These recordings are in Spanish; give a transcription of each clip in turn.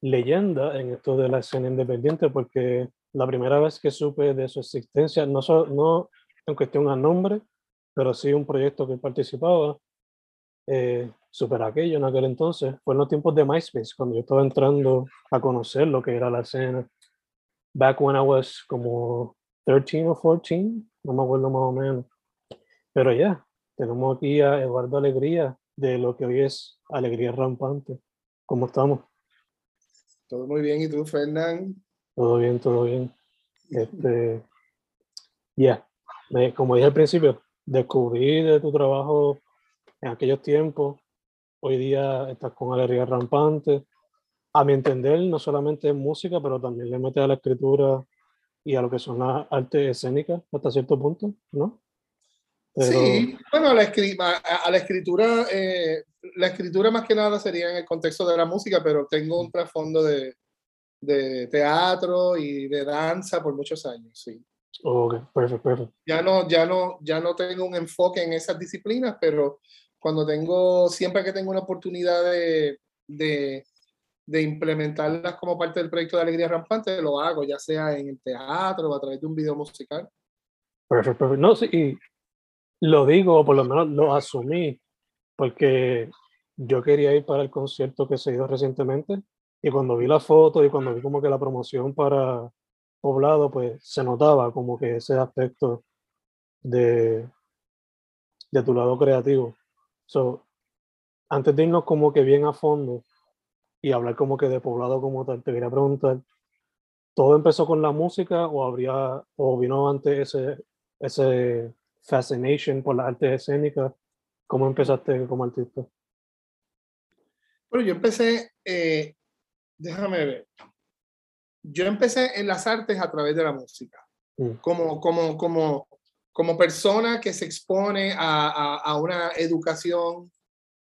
leyenda en esto de la escena independiente, porque la primera vez que supe de su existencia, no, so, no en cuestión a nombre, pero sí un proyecto que participaba, eh, super aquello en aquel entonces, fue en los tiempos de MySpace, cuando yo estaba entrando a conocer lo que era la escena. Back when I was como 13 o 14, no me acuerdo más o menos. Pero ya, tenemos aquí a Eduardo Alegría, de lo que hoy es Alegría Rampante. ¿Cómo estamos? Todo muy bien, ¿y tú, Fernán? Todo bien, todo bien. Este, ya, yeah. como dije al principio, descubrí de tu trabajo en aquellos tiempos. Hoy día estás con Alegría Rampante. A mi entender, no solamente música, pero también le metes a la escritura y a lo que son las artes escénicas hasta cierto punto, ¿no? Pero... Sí, bueno, a la, a la escritura, eh, la escritura más que nada sería en el contexto de la música, pero tengo un trasfondo de, de teatro y de danza por muchos años, sí. Ok, perfecto, perfecto. Ya no, ya, no, ya no tengo un enfoque en esas disciplinas, pero cuando tengo, siempre que tengo una oportunidad de, de, de, implementarlas como parte del proyecto de Alegría Rampante, lo hago, ya sea en el teatro o a través de un video musical. Perfecto, perfecto. No, sí, y lo digo, o por lo menos lo asumí, porque yo quería ir para el concierto que se dio recientemente, y cuando vi la foto y cuando vi como que la promoción para Poblado, pues se notaba como que ese aspecto de, de tu lado creativo. So, antes de irnos como que bien a fondo y hablar como que de poblado como tal, te quería preguntar, ¿todo empezó con la música o habría o vino antes ese, ese fascination por las artes escénicas? ¿Cómo empezaste como artista? Bueno, yo empecé, eh, déjame ver, yo empecé en las artes a través de la música, mm. como, como, como como persona que se expone a, a, a una educación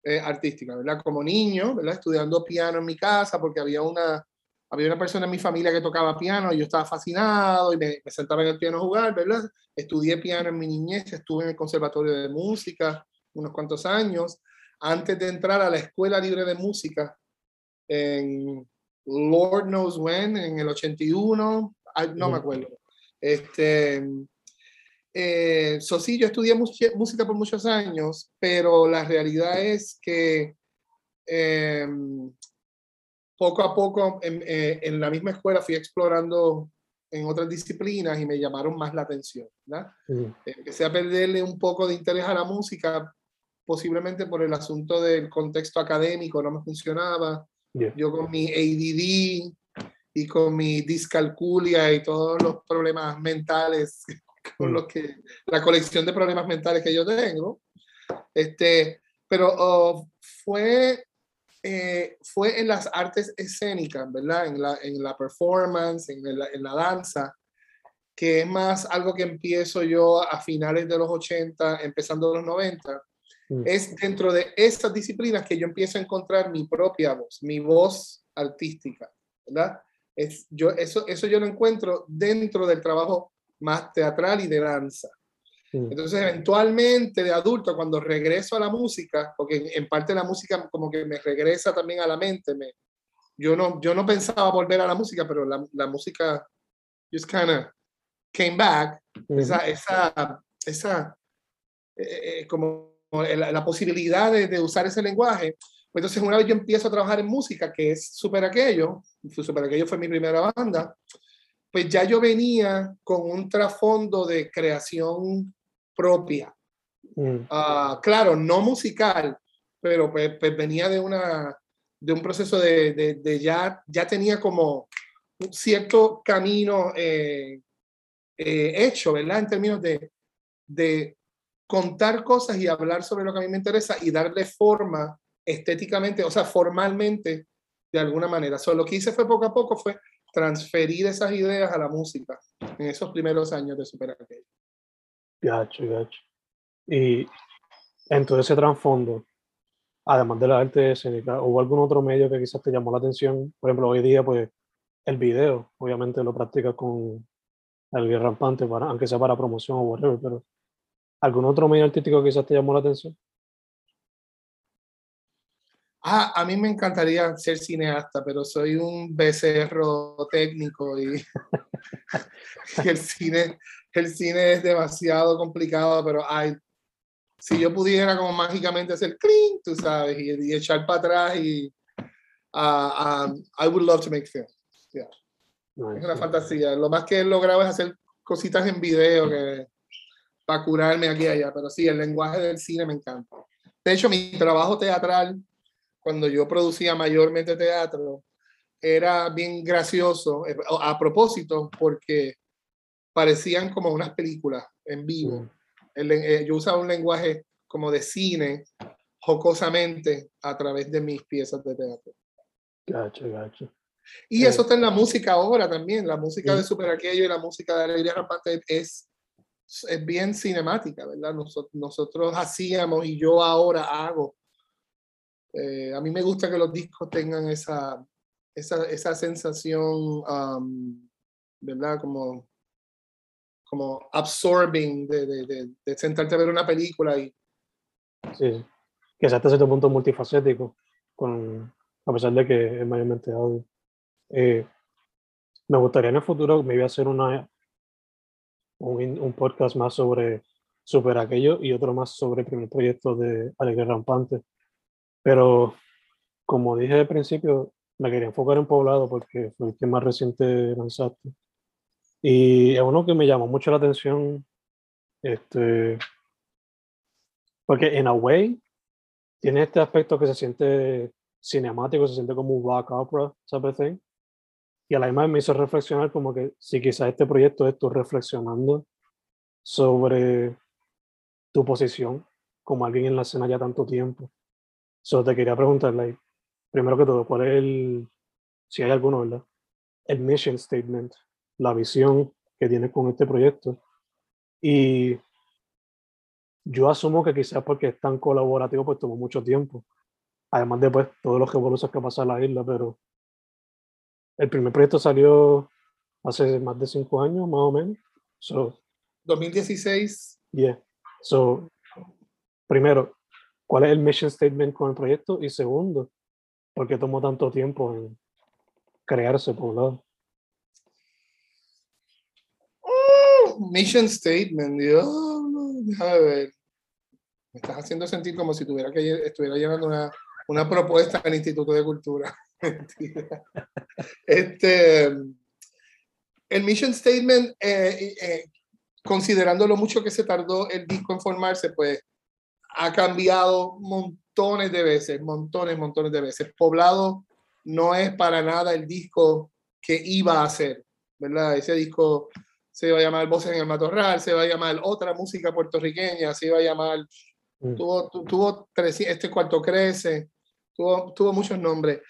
eh, artística, ¿verdad? Como niño, ¿verdad? Estudiando piano en mi casa porque había una, había una persona en mi familia que tocaba piano y yo estaba fascinado y me, me, sentaba en el piano a jugar, ¿verdad? Estudié piano en mi niñez, estuve en el Conservatorio de Música unos cuantos años, antes de entrar a la Escuela Libre de Música en Lord knows when, en el 81, no me acuerdo. Este, eh, so, sí, yo estudié música por muchos años, pero la realidad es que eh, poco a poco en, eh, en, la misma escuela fui explorando en otras disciplinas y me llamaron más la atención. ¿verdad? Mm. Empecé a perderle un poco de interés a la música, posiblemente por el asunto del contexto académico, no me funcionaba. Yeah. Yo con mi ADD y con mi discalculia y todos los problemas mentales con mm. lo que la colección de problemas mentales que yo tengo. Este, pero oh, fue, eh, fue en las artes escénicas, ¿verdad? En la, en la performance, en la, en la danza, que es más algo que empiezo yo a finales de los 80, empezando los 90. Mm. Es dentro de esas disciplinas que yo empiezo a encontrar mi propia voz, mi voz artística, ¿verdad? Es, yo, eso, eso yo lo encuentro dentro del trabajo más teatral y de danza. Entonces, eventualmente de adulto, cuando regreso a la música, porque en parte la música como que me regresa también a la mente, me, yo, no, yo no pensaba volver a la música, pero la, la música just kind of came back, esa, esa, esa eh, eh, como la, posibilidad de, de, usar ese lenguaje. Pues entonces, una vez yo empiezo a trabajar en música, que es Super Aquello, Super Aquello fue mi primera banda, pues ya yo venía con un trasfondo de creación propia. Mm. Ah, claro, no musical, pero pues, pues, venía de, una, de un proceso de, de, ya, ya tenía como un cierto camino eh, eh, hecho, ¿verdad? En términos de, de contar cosas y hablar sobre lo que a mí me interesa y darle forma estéticamente, o sea, formalmente, de alguna manera. So, lo que hice fue poco a poco, fue transferir esas ideas a la música en esos primeros años de Super Aquello. Gacho, gacho. Y en todo ese trasfondo, además de la arte escénica, ¿hubo algún otro medio que quizás te llamó la atención? Por ejemplo, hoy día, pues, el video, obviamente lo practicas con el rampante, para, aunque sea para promoción o whatever, pero ¿algún otro medio artístico que quizás te llamó la atención? Ah, a mí me encantaría ser cineasta, pero soy un becerro técnico y, el cine el cine es demasiado complicado, pero ay, si yo pudiera como mágicamente hacer clean, tú sabes, y, echar para atrás y uh, um, I would love to make film. Yeah. es una fantasía. Lo más que he logrado es hacer cositas en video que, para curarme aquí y allá, pero sí, el lenguaje del cine me encanta. De hecho, mi trabajo teatral, cuando yo producía mayormente teatro, era bien gracioso, eh, a propósito, porque parecían como unas películas en vivo. Eh, yo usaba un lenguaje como de cine, jocosamente, a través de mis piezas de teatro. Gacho, gacho. Y eso está en la música ahora también. La música de Super Aquello y la música de Alegría Rampante es, es bien cinemática, ¿verdad? Nosotros, nosotros hacíamos y yo ahora hago. Eh, a mí me gusta que los discos tengan esa, esa, esa sensación, ¿verdad? Como como absorbing de, de, de, sentarte a ver una película y... Sí, que es hasta cierto punto multifacético, con, a pesar de que es mayormente audio. Eh, me gustaría en el futuro, me iba a hacer una, un, un, podcast más sobre Super Aquello y otro más sobre el primer proyecto de Alegre Rampante. Pero, como dije al principio, me quería enfocar en Poblado porque fue el que más reciente lanzaste. Y es uno que me llamó mucho la atención, este, porque en a way tiene este aspecto que se siente cinemático, se siente como un rock opera. Y a misma vez me hizo reflexionar como que si quizás este proyecto es tú reflexionando sobre tu posición como alguien en la escena ya tanto tiempo. Solo te quería preguntarle, primero que todo, ¿cuál es el, si hay alguno, ¿verdad? El mission statement la visión que tienes con este proyecto. Y yo asumo que quizás porque es tan colaborativo, pues tomó mucho tiempo. Además de pues, todos los revoluciones que pasan en la isla, pero el primer proyecto salió hace más de cinco años, más o menos. So, 2016. Yeah. So, primero, ¿cuál es el mission statement con el proyecto? Y segundo, ¿por qué tomó tanto tiempo en crearse por un lado? mission statement, Dios, déjame ver. Me estás haciendo sentir como si tuviera que estuviera llevando una, una propuesta al Instituto de Cultura. este, el mission statement, eh, eh, considerando lo mucho que se tardó el disco en formarse, pues ha cambiado montones de veces, montones, montones de veces. Poblado no es para nada el disco que iba a ser, ¿verdad? Ese disco se iba a llamar Voces en el Matorral, se va a llamar Otra Música Puertorriqueña, se iba a llamar, mm. tuvo, tuvo tres, Este Cuarto Crece, tuvo, tuvo muchos nombres.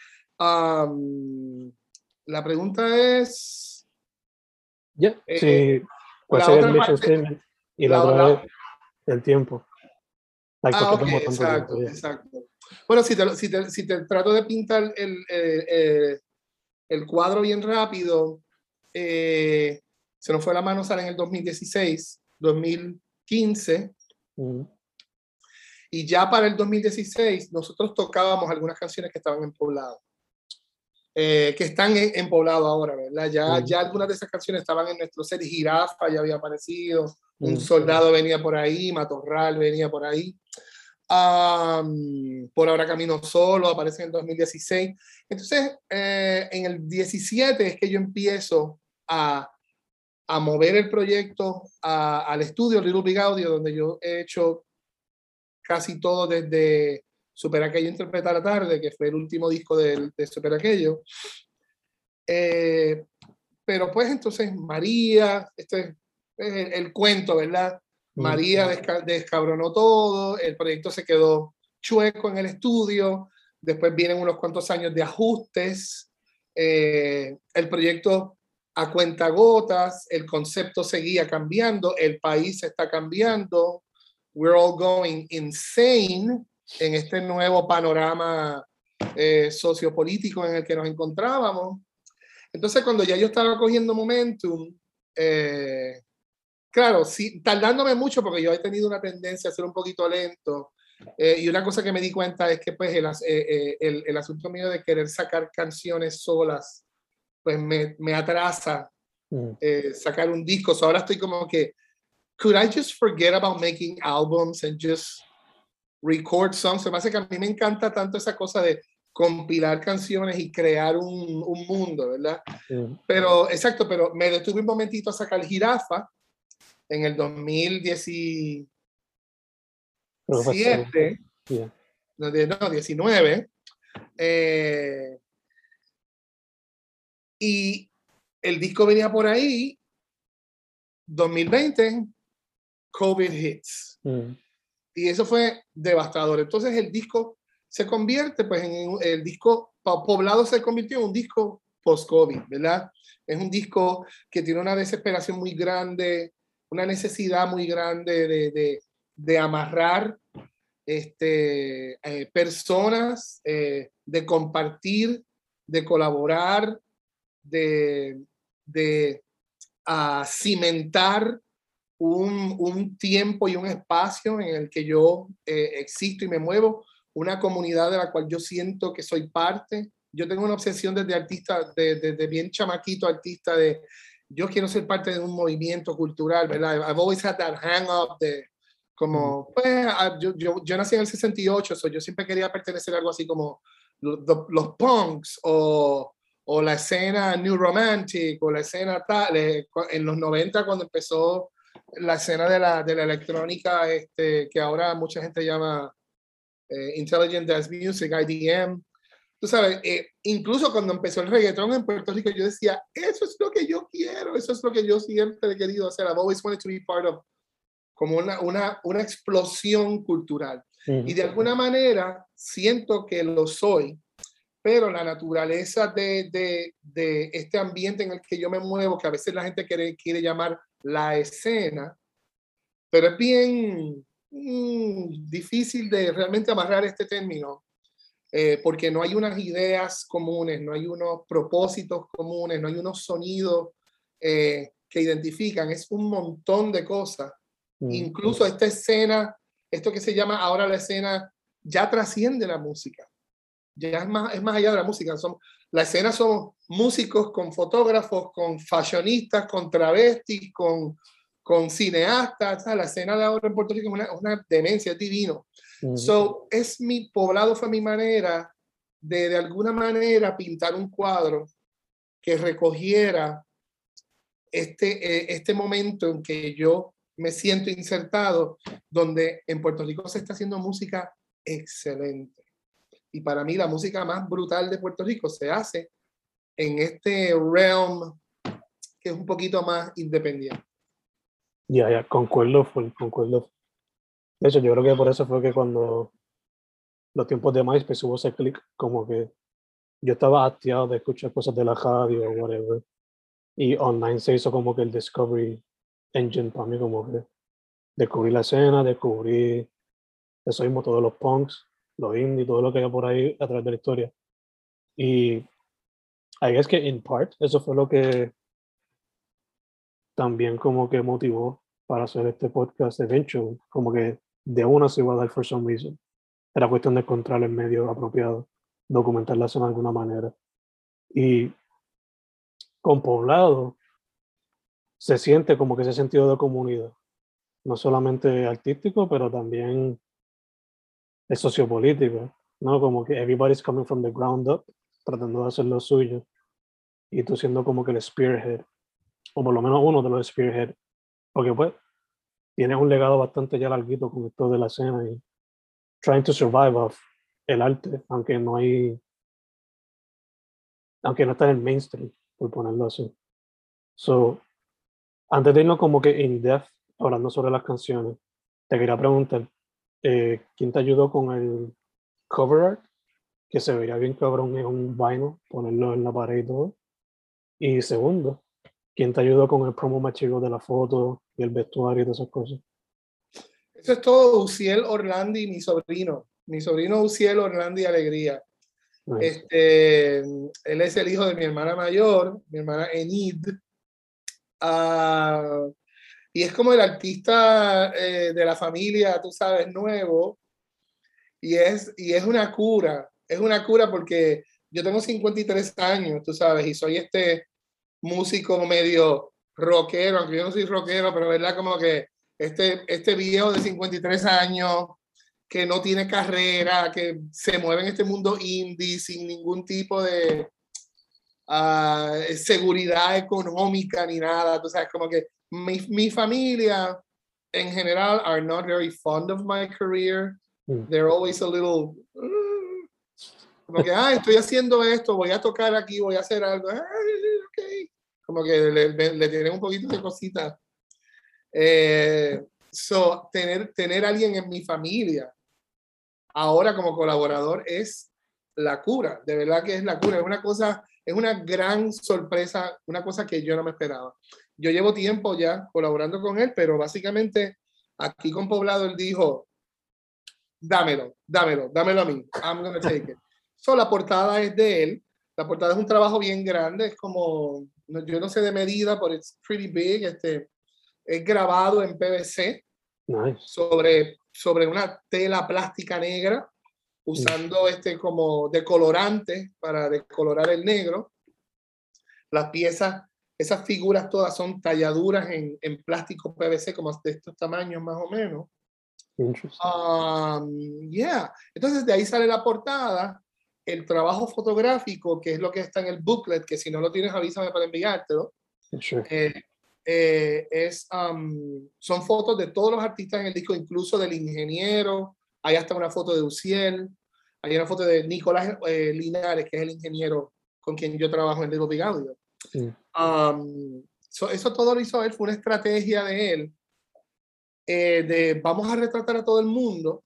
La pregunta es... Ya, eh, sí, ¿cuál sería el mission statement? Y la, otra es el tiempo. ah, exacto, exacto. Bueno, si te, si, te, si te, trato de pintar el, eh, eh, el cuadro bien rápido, eh, se nos fue la mano, sale en el 2016, 2015. Y ya para el 2016 nosotros tocábamos algunas canciones que estaban en poblado. Eh, que están en, poblado ahora, ¿verdad? Ya, ya algunas de esas canciones estaban en nuestro set, Jirafa ya había aparecido, Un Soldado venía por ahí, Matorral venía por ahí. por ahora Camino Solo aparece en el 2016. Entonces, eh, en el 17 es que yo empiezo a, a mover el proyecto al estudio Little Big Audio, donde yo he hecho casi todo desde Super Aquello Interpretar la Tarde, que fue el último disco de, de Super Aquello. Eh, pero pues entonces María, este es el, cuento, ¿verdad? María descabronó todo, el proyecto se quedó chueco en el estudio, después vienen unos cuantos años de ajustes, eh, el proyecto a cuenta gotas, el concepto seguía cambiando, el país está cambiando, we're all going insane en este nuevo panorama eh, sociopolítico en el que nos encontrábamos. Entonces, cuando ya yo estaba cogiendo momentum, eh, claro, sí, tardándome mucho porque yo he tenido una tendencia a ser un poquito lento. Eh, y una cosa que me di cuenta es que pues el, el, el, asunto mío de querer sacar canciones solas, pues me, me atrasa mm. sacar un disco. ahora estoy como que could I just forget about making albums and just record songs? Se me hace que a mí me encanta tanto esa cosa de compilar canciones y crear un, un mundo, ¿verdad? Pero, exacto, pero me detuve un momentito a sacar Jirafa en el 2017, no, 19, eh, y el disco venía por ahí, 2020, COVID hits. Mm. Y eso fue devastador. Entonces el disco se convierte, pues, en el disco poblado se convirtió en un disco post-COVID, ¿verdad? Es un disco que tiene una desesperación muy grande, una necesidad muy grande de, de, amarrar este, eh, personas, eh, de compartir, de colaborar, de, de ah, cimentar un, un, tiempo y un espacio en el que yo eh, existo y me muevo, una comunidad de la cual yo siento que soy parte. Yo tengo una obsesión desde artista, desde de, bien chamaquito artista, de yo quiero ser parte de un movimiento cultural, ¿verdad? I've always had that hang up de como, mm. pues, ah, yo, yo, yo nací en el 68, so yo siempre quería pertenecer a algo así como los, los punks o, o la escena New Romantic o la escena tal, eh, en los 90 cuando empezó la escena de la, de la electrónica, este, que ahora mucha gente llama eh, Intelligent Dance Music, IDM. Tú sabes, eh, incluso cuando empezó el reggaetón en Puerto Rico, yo decía, eso es lo que yo quiero, eso es lo que yo siempre he querido hacer. I've always wanted to be part of como una, una, una explosión cultural. Y de alguna manera siento que lo soy, pero la naturaleza de, de, de, este ambiente en el que yo me muevo, que a veces la gente quiere, quiere llamar la escena, pero es bien mm, difícil de realmente amarrar este término, eh, porque no hay unas ideas comunes, no hay unos propósitos comunes, no hay unos sonidos eh, que identifican, es un montón de cosas. Mm. Incluso esta escena, esto que se llama ahora la escena, ya trasciende la música. Ya es más, es más allá de la música. Son, la escena somos músicos con fotógrafos, con fashionistas, con travestis, con, con cineastas. La escena de ahora en Puerto Rico es una, una demencia, es divino. So, es mi poblado, fue mi manera de de alguna manera pintar un cuadro que recogiera este, eh, este momento en que yo me siento insertado, donde en Puerto Rico se está haciendo música excelente y para mí la música más brutal de Puerto Rico se hace en este realm que es un poquito más independiente. Ya, ya, concuerdo, concuerdo. De hecho, yo creo que por eso fue que cuando los tiempos de MySpace hubo ese clic, como que yo estaba hastiado de escuchar cosas de la radio o whatever. Y online se hizo como que el Discovery Engine para mí, como que descubrí la escena, descubrí eso mismo, todos los punks, los indie, todo lo que hay por ahí a través de la historia. Y ahí es que in part, eso fue lo que también como que motivó para hacer este podcast eventually, como que de una se iba a dar for some reason. Era cuestión de encontrar el medio apropiado, documentar la zona de alguna manera. Y con poblado se siente como que ese sentido de comunidad, no solamente artístico, pero también es sociopolítico, ¿no? Como que everybody's coming from the ground up, tratando de hacer lo suyo, y tú siendo como que el spearhead, o por lo menos uno de los spearhead, porque pues tienes un legado bastante ya larguito con esto de la escena y trying to survive off el arte, aunque no hay, aunque no está en el mainstream, por ponerlo así. So, antes de irnos como que in depth, hablando sobre las canciones, te quería preguntar, eh, ¿quién te ayudó con el cover art? Que se vería bien cabrón en un vinyl, ponerlo en la pared y todo. Y segundo, ¿quién te ayudó con el promo material de la foto y el vestuario y todas esas cosas? Eso es todo Uciel Orlandi, mi sobrino. Mi sobrino Uciel Orlandi Alegría. Este, él es el hijo de mi hermana mayor, mi hermana Enid. Ah, y es como el artista eh, de la familia, tú sabes, nuevo. Y es, y es una cura, es una cura porque yo tengo 53 años, tú sabes, y soy este músico medio rockero, aunque yo no soy rockero, pero verdad como que este, este viejo de 53 años que no tiene carrera, que se mueve en este mundo indie sin ningún tipo de uh, seguridad económica ni nada. Tú sabes, como que mi, mi, familia en general are not very fond of my career. Mm. They're always a little... Uh, como que, ah, estoy haciendo esto, voy a tocar aquí, voy a hacer algo. Ah, okay. Como que le, le, le tienen un poquito de cosita. Eh, so, tener, tener alguien en mi familia ahora como colaborador es la cura, de verdad que es la cura, es una cosa, es una gran sorpresa, una cosa que yo no me esperaba. Yo llevo tiempo ya colaborando con él, pero básicamente aquí con Poblado él dijo, dámelo, dámelo, dámelo a mí, I'm gonna take it. So, la portada es de él, la portada es un trabajo bien grande, es como, yo no sé de medida, pero es pretty big, este, es grabado en PVC sobre sobre una tela plástica negra, usando este como decolorante para decolorar el negro. Las piezas, esas figuras todas son talladuras en, en plástico PVC, como de estos tamaños más o menos. Um, yeah. Entonces de ahí sale la portada, el trabajo fotográfico, que es lo que está en el booklet, que si no lo tienes avísame para enviártelo. Eh, eh, es, son fotos de todos los artistas en el disco, incluso del ingeniero. Hay hasta una foto de Uciel. Hay una foto de Nicolás eh, Linares, que es el ingeniero con quien yo trabajo en Little Big Audio. Eso todo lo hizo él, fue una estrategia de él. Eh, de vamos a retratar a todo el mundo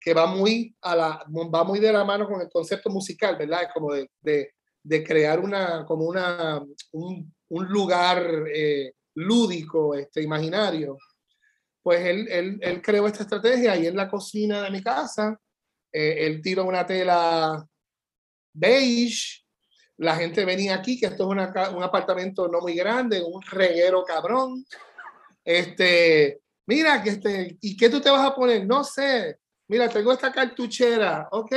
que va muy a la va muy de la mano con el concepto musical verdad como de, de, de crear una como una un, un lugar eh, lúdico, este, imaginario. Pues él, él, él, creó esta estrategia y en la cocina de mi casa, eh, él tiró una tela beige, la gente venía aquí, que esto es un apartamento no muy grande, un reguero cabrón. Este, mira, que este, ¿y qué tú te vas a poner? No sé. Mira, tengo esta cartuchera. Ok,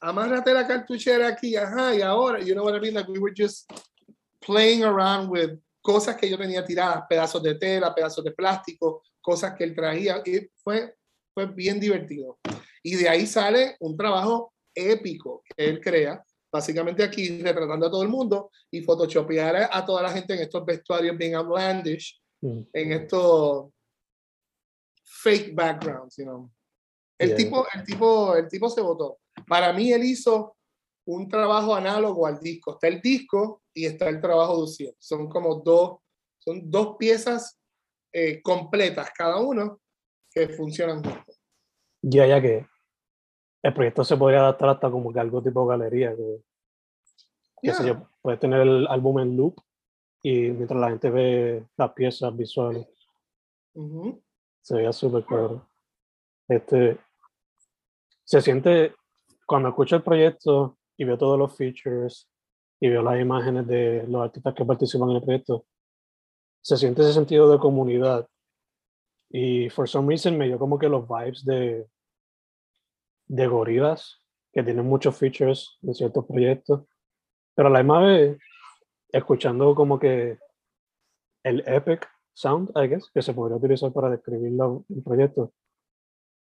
amárrate la cartuchera aquí. Ajá, y ahora, you know what I mean? Like we were just playing around with cosas que yo tenía tiradas, pedazos de tela, pedazos de plástico, cosas que él traía, y fue, fue bien divertido. Y de ahí sale un trabajo épico que él crea, básicamente aquí retratando a todo el mundo y photoshopear a toda la gente en estos vestuarios bien outlandish, mm. en estos fake backgrounds, you know. El, tipo, el, tipo, el tipo se votó. Para mí él hizo un trabajo análogo al disco. Está el disco y está el trabajo de Uciel. Son como dos, son dos piezas eh, completas cada uno que funcionan juntos. Ya, ya que el proyecto se podría adaptar hasta como que algo tipo galería. Que, puedes tener el álbum en loop y mientras la gente ve las piezas visuales. Se veía súper claro. Este, se siente, cuando escucho el proyecto, y veo todos los features y veo las imágenes de los artistas que participan en el proyecto, se siente ese sentido de comunidad. Y for some reason me dio como que los vibes de, de gorilas, que tienen muchos features de ciertos proyectos. Pero a la misma vez, escuchando como que el epic sound, I guess, que se podría utilizar para describir el proyecto,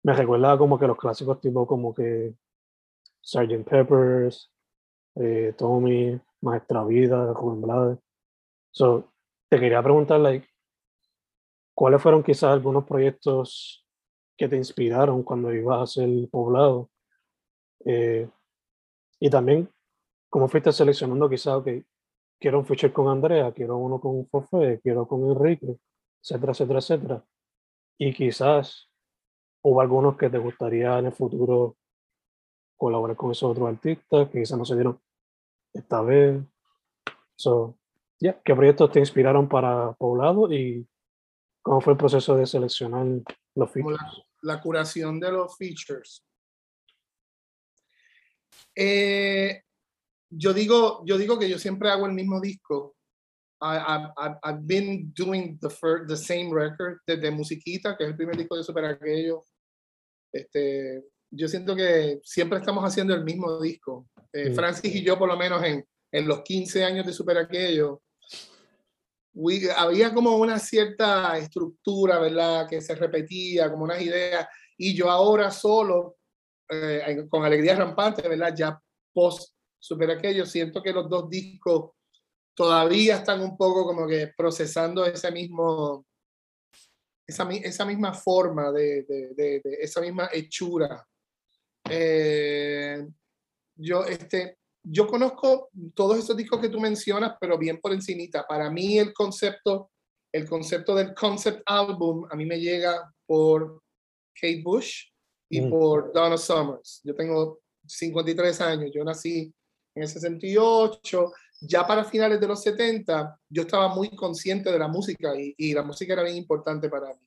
me recuerda como que los clásicos tipo como que Sgt. Peppers, eh, Tommy, Maestra Vida, Rubén Blades. So, te quería preguntar, like, ¿cuáles fueron quizás algunos proyectos que te inspiraron cuando ibas a hacer poblado? Eh, y también, ¿cómo fuiste seleccionando quizás, ok, quiero un feature con Andrea, quiero uno con Fofé, quiero con Enrique, etcétera, etcétera, etcétera. Y quizás hubo algunos que te gustaría en el futuro colaborar con esos otros artistas que quizás no se dieron esta vez. So, yeah. ¿Qué proyectos te inspiraron para Poblado y cómo fue el proceso de seleccionar los features? La, curación de los features. Eh, yo, digo, yo digo que yo siempre hago el mismo disco. I, I've been doing the, first, the same record desde Musiquita, que es el primer disco de Super Aquello. Este, yo siento que siempre estamos haciendo el mismo disco. Eh, Francis y yo, por lo menos en, en los 15 años de Super Aquello, había como una cierta estructura, ¿verdad? Que se repetía, como unas ideas. Y yo ahora solo, eh, con alegría rampante, ¿verdad? Ya post Super Aquello, siento que los dos discos todavía están un poco como que procesando ese mismo, esa, esa misma forma, de, de, de, de esa misma hechura. Eh, yo, este, yo conozco todos esos discos que tú mencionas, pero bien por encimita. Para mí el concepto, el concepto del concept album, a mí me llega por Kate Bush y mm. por Donna Summers. Yo tengo 53 años, yo nací en el 68. Ya para finales de los 70, yo estaba muy consciente de la música y, y la música era bien importante para mí.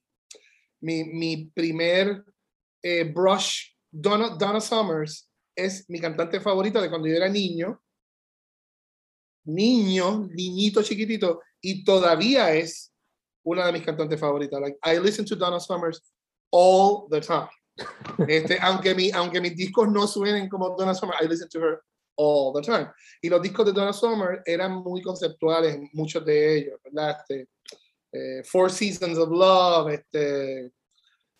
Mi, mi primer eh, brush, Donna, Donna Summers, es mi cantante favorita de cuando yo era niño, niño, niñito chiquitito, y todavía es una de mis cantantes favoritas. Like, I listen to Donna Summers all the time. Este, aunque, mi, aunque mis discos no suenen como Donna Summer, I listen to her all the time. Y los discos de Donna Summer eran muy conceptuales, muchos de ellos, ¿verdad? Este, eh, Four Seasons of Love, este,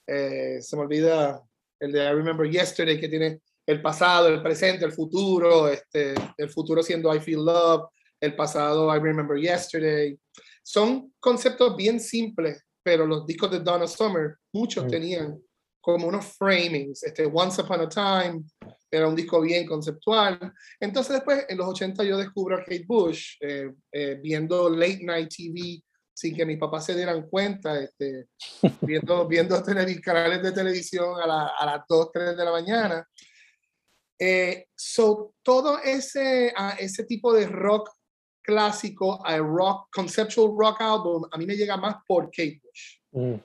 eh, se me olvida el de I Remember Yesterday, que tiene el pasado, el presente, el futuro, este, el futuro siendo I Feel Love, el pasado I Remember Yesterday. Son conceptos bien simples, pero los discos de Donna Summer, muchos tenían como unos framings. Este, Once Upon a Time era un disco bien conceptual. Entonces después, en los 80 yo descubro a Kate Bush, eh, eh, viendo Late Night TV sin que mis papás se dieran cuenta, este, viendo, viendo canales de televisión a, a las 2, 3 de la mañana. Eh, so, todo ese, uh, ese tipo de rock clásico, a rock, conceptual rock album, a mí me llega más por Kate Bush. Mm.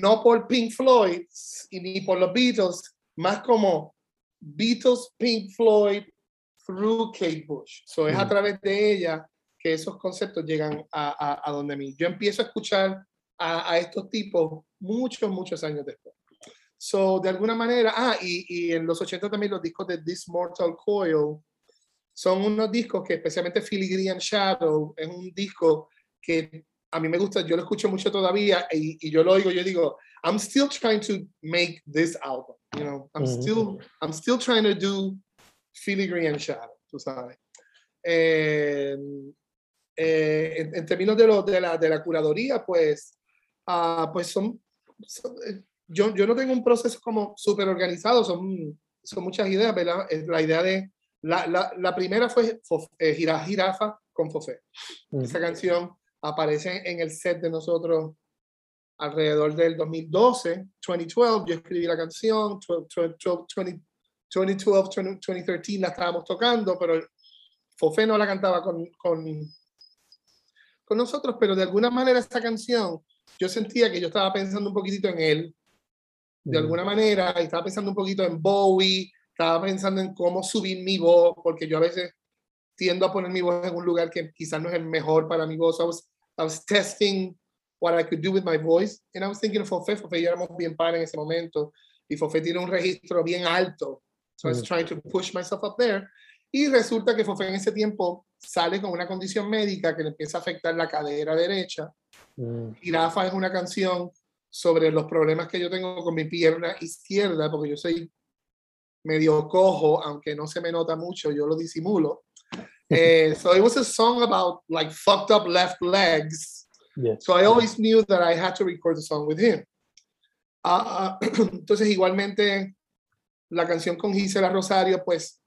No por Pink Floyd y ni por los Beatles, más como Beatles, Pink Floyd, through Kate Bush. So, es a mm. través de ella que esos conceptos llegan a, a, a donde mí. Yo empiezo a escuchar a, a estos tipos muchos, muchos años después. So, de alguna manera, ah, y, y, en los 80 también los discos de This Mortal Coil son unos discos que especialmente Filigree Shadow es un disco que a mí me gusta, yo lo escucho mucho todavía y, y, yo lo oigo, yo digo, I'm still trying to make this album, you know, I'm still, I'm still trying to do Filigree and Shadow, tú sabes. Eh, eh, en, en, términos de, lo, de, la, de la curaduría, pues, uh, pues son, son eh, yo, yo no tengo un proceso como súper organizado, son, son muchas ideas, ¿verdad? La idea de, la, la, la primera fue eh, Jirafa con Fofé. Esa canción aparece en el set de nosotros alrededor del 2012, 2012, yo escribí la canción, 2012, 2013 la estábamos tocando, pero Fofé no la cantaba con, con, con nosotros, pero de alguna manera esta canción, yo sentía que yo estaba pensando un poquitito en él, de alguna manera, estaba pensando un poquito en Bowie, estaba pensando en cómo subir mi voz, porque yo a veces tiendo a poner mi voz en un lugar que quizás no es el mejor para mi voz. I was, I was testing what I could do with my voice. And I was thinking of Fofé, Fofé y éramos bien pan en ese momento. Y Fofé tiene un registro bien alto. So I was mm. trying to push myself up there. Y resulta que Fofé en ese tiempo sale con una condición médica que le empieza a afectar la cadera derecha. Mm. Y Rafa es una canción sobre los problemas que yo tengo con mi pierna izquierda, porque yo soy medio cojo, aunque no se me nota mucho, yo lo disimulo. Uh, so it was a song about like fucked up left legs. So I always knew that I had to record the song with him. Uh, entonces, igualmente, la canción con Gisela Rosario, pues,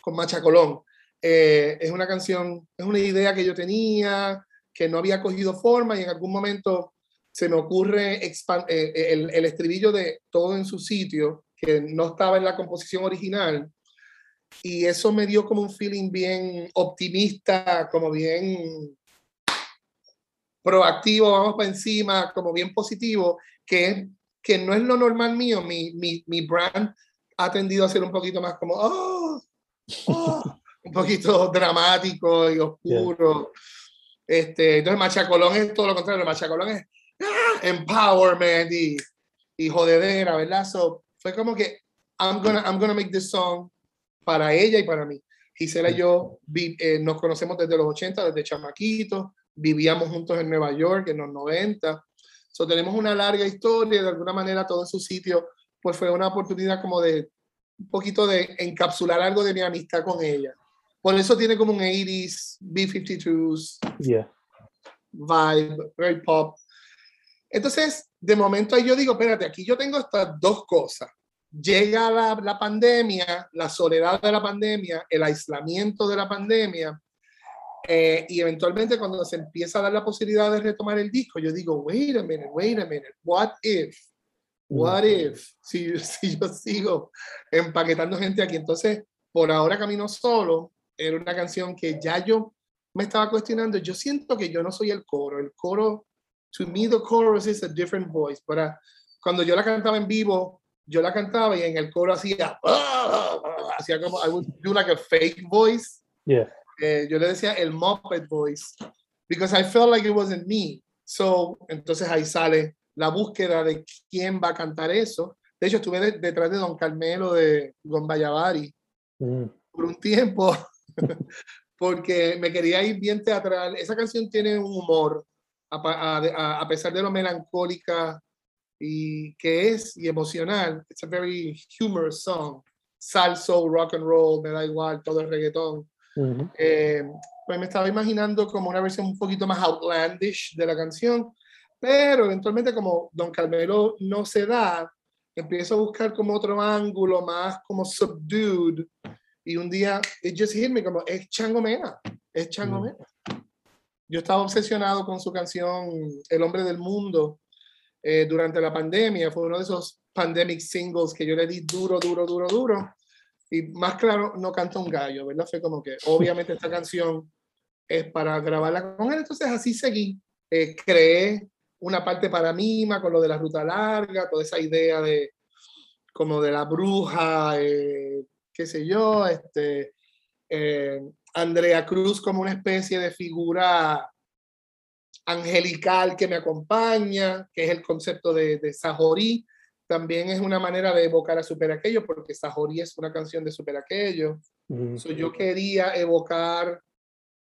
con Macha Colón, eh, es una canción, es una idea que yo tenía, que no había cogido forma y en algún momento se me ocurre eh, el, el estribillo de todo en su sitio, que no estaba en la composición original y eso me dio como un feeling bien optimista, como bien proactivo, vamos para encima, como bien positivo, que, que no es lo normal mío. Mi, mi, mi brand ha tendido a ser un poquito más como, oh, oh un poquito dramático y oscuro. Este, entonces Machacolón es todo lo contrario, Machacolón es empowerment y, y jodedera, ¿verdad? So, fue como que I'm gonna, I'm gonna make this song para ella y para mí. Gisela y yo eh, nos conocemos desde los 80, desde chamaquitos, vivíamos juntos en Nueva York en los 90. So, tenemos una larga historia, de alguna manera todo en su sitio, pues fue una oportunidad como de un poquito de encapsular algo de mi amistad con ella. Por eso tiene como un 80s, B-52s vibe, very pop. Entonces, de momento yo digo, espérate, aquí yo tengo estas dos cosas llega la, la, pandemia, la soledad de la pandemia, el aislamiento de la pandemia, eh, y eventualmente cuando se empieza a dar la posibilidad de retomar el disco, yo digo, wait a minute, wait a minute, what if? What if? Si, si yo sigo empaquetando gente aquí. Entonces, por ahora camino solo, era una canción que ya yo me estaba cuestionando. Yo siento que yo no soy el coro. El coro, to me, the chorus is a different voice. Pero cuando yo la cantaba en vivo, yo la cantaba y en el coro hacía, hacía como, I would do like a fake voice. Yeah. Eh, yo le decía el Muppet voice, because I felt like it wasn't me. So, entonces ahí sale la búsqueda de quién va a cantar eso. De hecho, estuve detrás de Don Carmelo de Gombayavari mm. por un tiempo, porque me quería ir bien teatral. Esa canción tiene un humor, a, a, a pesar de lo melancólica y que es y emocional. It's a very humorous song. Salso, rock and roll, me da igual, todo el reggaetón. Eh, pues me estaba imaginando como una versión un poquito más outlandish de la canción, pero eventualmente como Don Carmelo no se da, empiezo a buscar como otro ángulo más como subdued y un día it just hit me como es Changomena, es Changomena. Yo estaba obsesionado con su canción El hombre del mundo eh, durante la pandemia. Fue uno de esos pandemic singles que yo le di duro, duro, duro, duro. Y más claro, no canta un gallo, ¿verdad? Fue como que obviamente esta canción es para grabarla con él. Entonces así seguí. Eh, creé una parte para Mima con lo de la ruta larga, toda esa idea de como de la bruja, eh, qué sé yo, este, Andrea Cruz como una especie de figura angelical que me acompaña, que es el concepto de, de Sajorí. También es una manera de evocar a Super Aquello, porque Sajorí es una canción de Super Aquello. yo quería evocar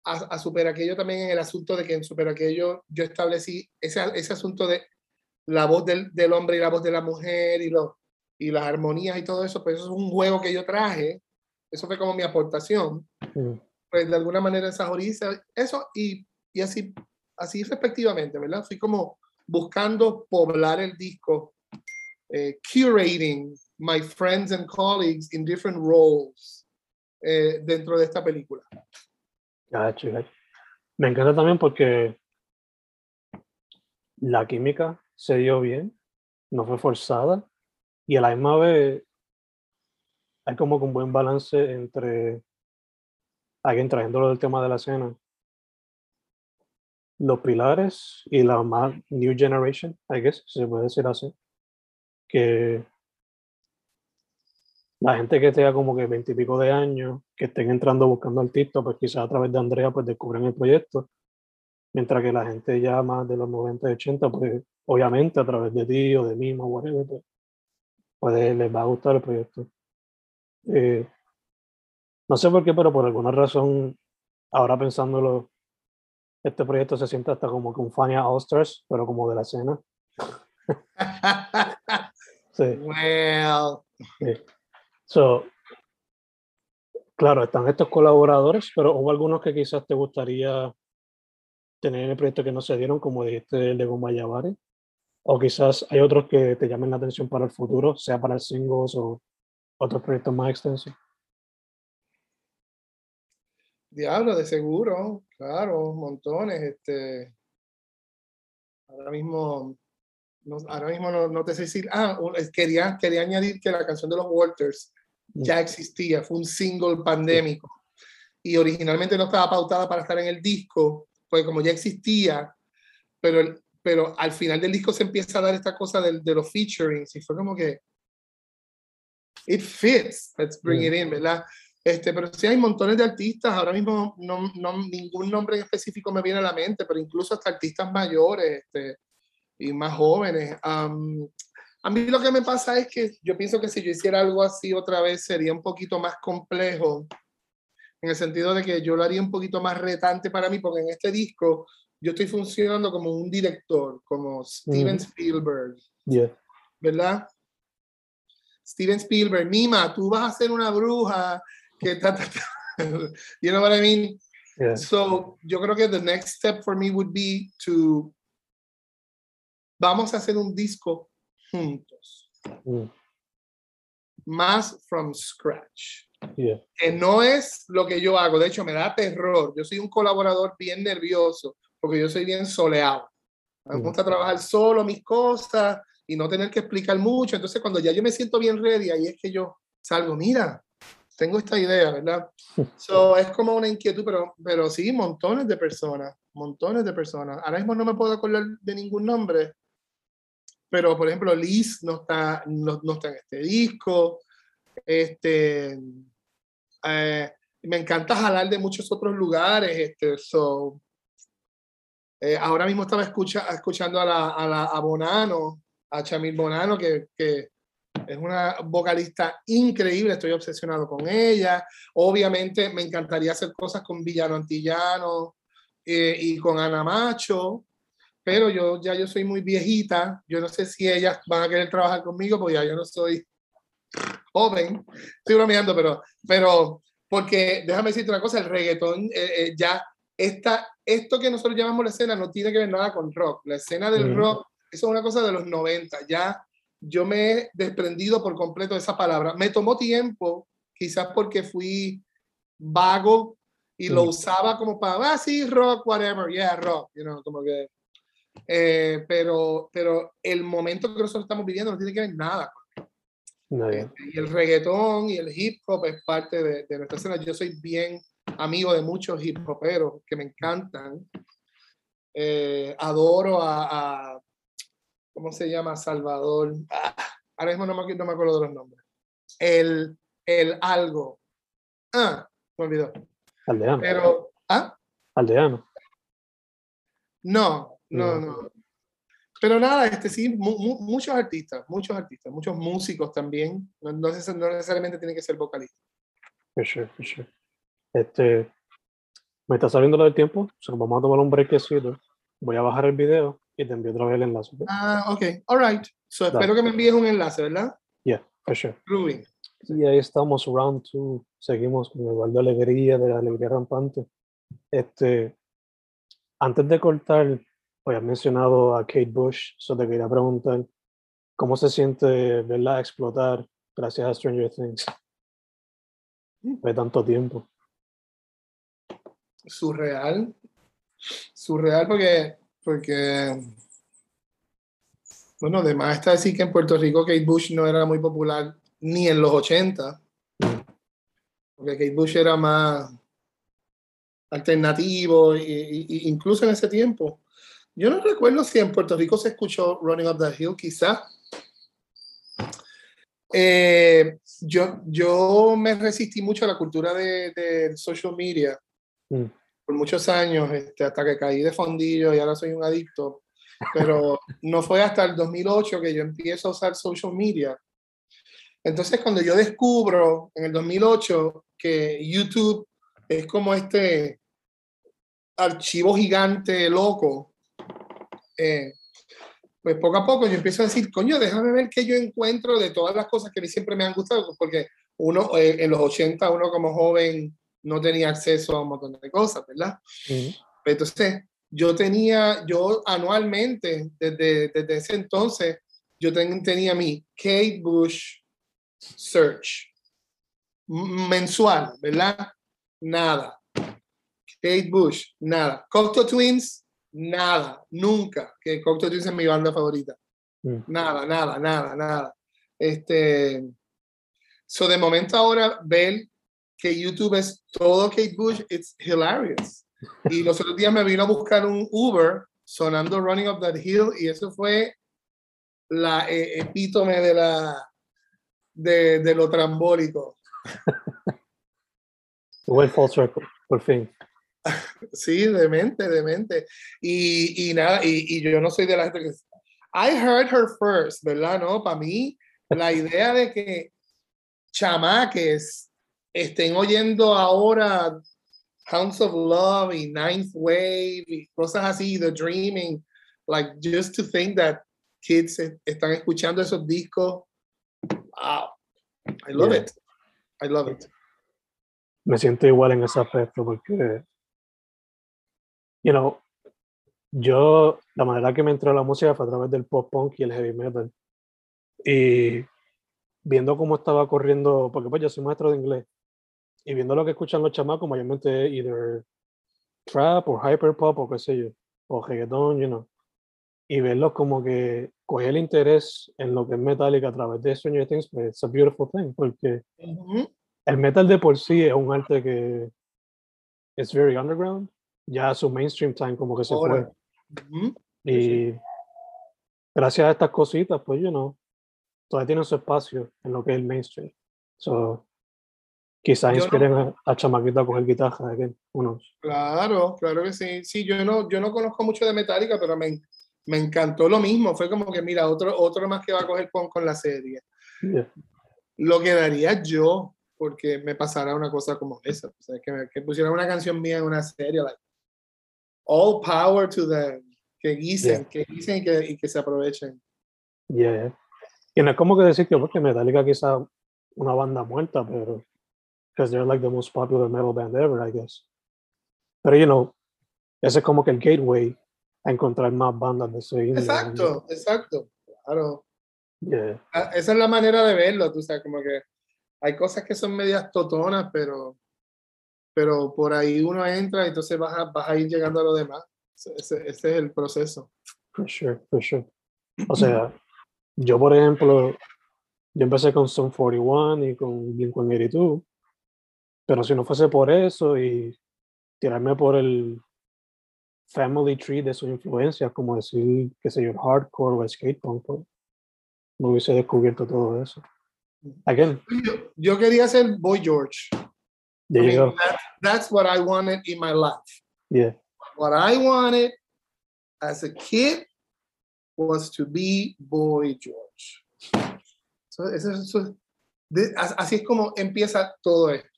a, a, Super Aquello también en el asunto de que en Super Aquello yo establecí ese, ese asunto de la voz del, del, hombre y la voz de la mujer y, lo, y las armonías y todo eso, pues eso es un juego que yo traje. Eso fue como mi aportación. Pues de alguna manera en Sajorí, eso y, y así así respectivamente, ¿verdad? Fui como buscando poblar el disco, eh, curating my friends and colleagues in different roles eh, dentro de esta película. Me encanta también porque la química se dio bien, no fue forzada y a la misma vez hay como un buen balance entre alguien trayéndolo del tema de la escena los pilares y la más new generation, I guess, si se puede decir así, que la gente que tenga como que veintipico de años, que estén entrando buscando artistas, pues quizás a través de Andrea pues descubren el proyecto, mientras que la gente ya más de los 90 y 80, pues obviamente a través de ti o de mí, o whatever, pues, pues, les va a gustar el proyecto. Eh, no sé por qué, pero por alguna razón, ahora pensándolo, este proyecto se siente hasta como que un Fania All Stars, pero como de la escena. sí. Well. So, claro, están estos colaboradores, pero hubo algunos que quizás te gustaría tener en el proyecto que no se dieron, como dijiste el de Goma o quizás hay otros que te llamen la atención para el futuro, sea para singles o otros proyectos más extensos. Diablo, de seguro, claro, montones. Este, ahora mismo, no, ahora mismo no, te sé decir. Ah, quería, quería añadir que la canción de los Walters ya existía, fue un single pandémico. Y originalmente no estaba pautada para estar en el disco, pues como ya existía, pero, pero al final del disco se empieza a dar esta cosa de, de los featurings y fue como que it fits, let's bring it in, ¿verdad? Este, pero sí hay montones de artistas, ahora mismo no, no, ningún nombre en específico me viene a la mente, pero incluso hasta artistas mayores este, y más jóvenes. A mí lo que me pasa es que yo pienso que si yo hiciera algo así otra vez sería un poquito más complejo, en el sentido de que yo lo haría un poquito más retante para mí, porque en este disco yo estoy funcionando como un director, como Steven Spielberg, ¿verdad? Steven Spielberg, Mima, tú vas a ser una bruja que ta, you know what I mean? So, yo creo que the next step for me would be to vamos a hacer un disco juntos. Mm. Más from scratch. Que no es lo que yo hago. De hecho, me da terror. Yo soy un colaborador bien nervioso porque yo soy bien soleado. Me mm. gusta trabajar solo mis cosas y no tener que explicar mucho. Entonces, cuando ya yo me siento bien ready, ahí es que yo salgo, mira, tengo esta idea, ¿verdad? So, es como una inquietud, pero, pero sí, montones de personas, montones de personas. Ahora mismo no me puedo acordar de ningún nombre, pero por ejemplo Liz no está, no, no está en este disco. Este, eh, me encanta jalar de muchos otros lugares. Este, so, eh, ahora mismo estaba escucha, escuchando a la, a la a Bonano, a Chamil Bonano, que, que es una vocalista increíble, estoy obsesionado con ella. Obviamente me encantaría hacer cosas con Villano Antillano eh, y con Ana Macho, pero yo ya yo soy muy viejita, yo no sé si ellas van a querer trabajar conmigo, porque ya yo no soy joven, estoy bromeando, pero, pero porque déjame decirte una cosa, el reggaetón eh, eh, ya, esta, esto que nosotros llamamos la escena no tiene que ver nada con rock, la escena del rock, eso es una cosa de los 90, ya yo me he desprendido por completo de esa palabra. Me tomó tiempo, quizás porque fui vago y lo usaba como para, ah, sí, rock, whatever, yeah, rock, you know, como que eh, pero, pero el momento que nosotros estamos viviendo no tiene que ver nada. Eh, y el reggaetón y el hip hop es parte de, de, nuestra escena. Yo soy bien amigo de muchos hip hoperos que me encantan. Eh, adoro a, a, ¿cómo se llama? Salvador. Ah, ahora mismo no me, no me acuerdo de los nombres. El, el algo. Ah, me olvidó. Aldeano. Pero, ¿ah? Aldeano. No, no, no. Pero nada, este sí, muchos artistas, muchos artistas, muchos músicos también. No, no, necesariamente tienen que ser vocalistas. For sure, for sure. Este, me está saliendo lo del tiempo, vamos a tomar un breakcito. Voy a bajar el video y te envío otra vez el enlace. Ah, ok, all right. So, espero que me envíes un enlace, ¿verdad? Yeah, for sure. Ruby. Y ahí estamos, round two. Seguimos con el de alegría, de la alegría rampante. Este, antes de cortar, Hoy has mencionado a Kate Bush, so te quería preguntar cómo se siente verla explotar gracias a Stranger Things de tanto tiempo. Surreal. Surreal porque, porque bueno, además está decir que en Puerto Rico Kate Bush no era muy popular ni en los 80, porque Kate Bush era más alternativo, incluso en ese tiempo. Yo no recuerdo si en Puerto Rico se escuchó Running Up the Hill, quizá. Eh, yo, yo me resistí mucho a la cultura de, de social media mm. Por muchos años, este, hasta que caí de fondillo y ahora soy un adicto. Pero no fue hasta el 2008 que yo empiezo a usar social media. Entonces, cuando yo descubro en el 2008 que YouTube es como este archivo gigante loco, eh, pues poco a poco yo empiezo a decir, coño, déjame ver qué yo encuentro de todas las cosas que a mí siempre me han gustado, porque uno eh, en los 80, uno como joven no tenía acceso a un montón de cosas, ¿verdad? Entonces, yo tenía, yo anualmente, desde, desde ese entonces, yo tenía mi Kate Bush Search mensual, ¿verdad? Nada. Kate Bush, nada. Cocteau Twins, nada, nunca, que Cocteau Twins es mi banda favorita. Mm. Nada, nada, nada, nada. Este, so de momento ahora ver que YouTube es todo Kate Bush, it's hilarious. Y los otros días me vino a buscar un Uber sonando Running Up That Hill y eso fue la eh, epítome de la de, de lo trambólico. Fue full circle, por fin. Sí, demente, demente. Y, y nada, y, y, yo no soy de la gente que... I heard her first, ¿verdad? No, para mí, la idea de que chamaques estén oyendo ahora Hounds of Love y Ninth Wave y cosas así, The Dreaming, like just to think that kids están escuchando esos discos. Wow, I love it. I love it. Me siento igual en ese aspecto porque you know, yo, la manera que me entró la música fue a través del pop punk y el heavy metal. Y viendo cómo estaba corriendo, porque pues yo soy maestro de inglés, y viendo lo que escuchan los chamacos, mayormente either trap o hyper pop o qué sé yo, o reggaeton, you know, y verlos como que coger el interés en lo que es metálica a través de Stranger Things, pues it's a beautiful thing, porque el metal de por sí es un arte que es very underground, ya su mainstream time como que se fue. Y gracias a estas cositas, pues, you know, todavía tienen su espacio en lo que es el mainstream. So, quizás inspiren a, a Chamaquita a coger guitarra, unos. Claro, claro que sí. Sí, yo no, yo no conozco mucho de Metallica, pero me, me encantó lo mismo. Fue como que, mira, otro, otro más que va a coger con, con la serie. Lo que daría yo, porque me pasara una cosa como esa. O sea, que, me, que pusieran una canción mía en una serie, like, all power to them. Que guisen, que guisen y que, y que se aprovechen. Yeah. Y no es como que decir que porque Metallica quizá una banda muerta, pero because they're like the most popular metal band ever, I guess. Pero, you know, ese es como que el gateway a encontrar más bandas de ese Exacto, exacto, claro. Yeah. Ah, esa es la manera de verlo, tú sabes, como que hay cosas que son medias totonas, pero pero por ahí uno entra y entonces vas a, vas a ir llegando a lo demás. Ese, ese, es el proceso. For sure, for sure. O sea, yo por ejemplo, yo empecé con Stone 41 y con Blink-182, pero si no fuese por eso y tirarme por el family tree de sus influencias, como decir, qué sé yo, el hardcore o el skatepunk, pues, no hubiese descubierto todo eso. Again. Yo, yo quería ser Boy George. There I mean, go. That, that's what I wanted in my life. Yeah. What I wanted as a kid was to be Boy George. So, eso, eso, de, así es como empieza todo esto.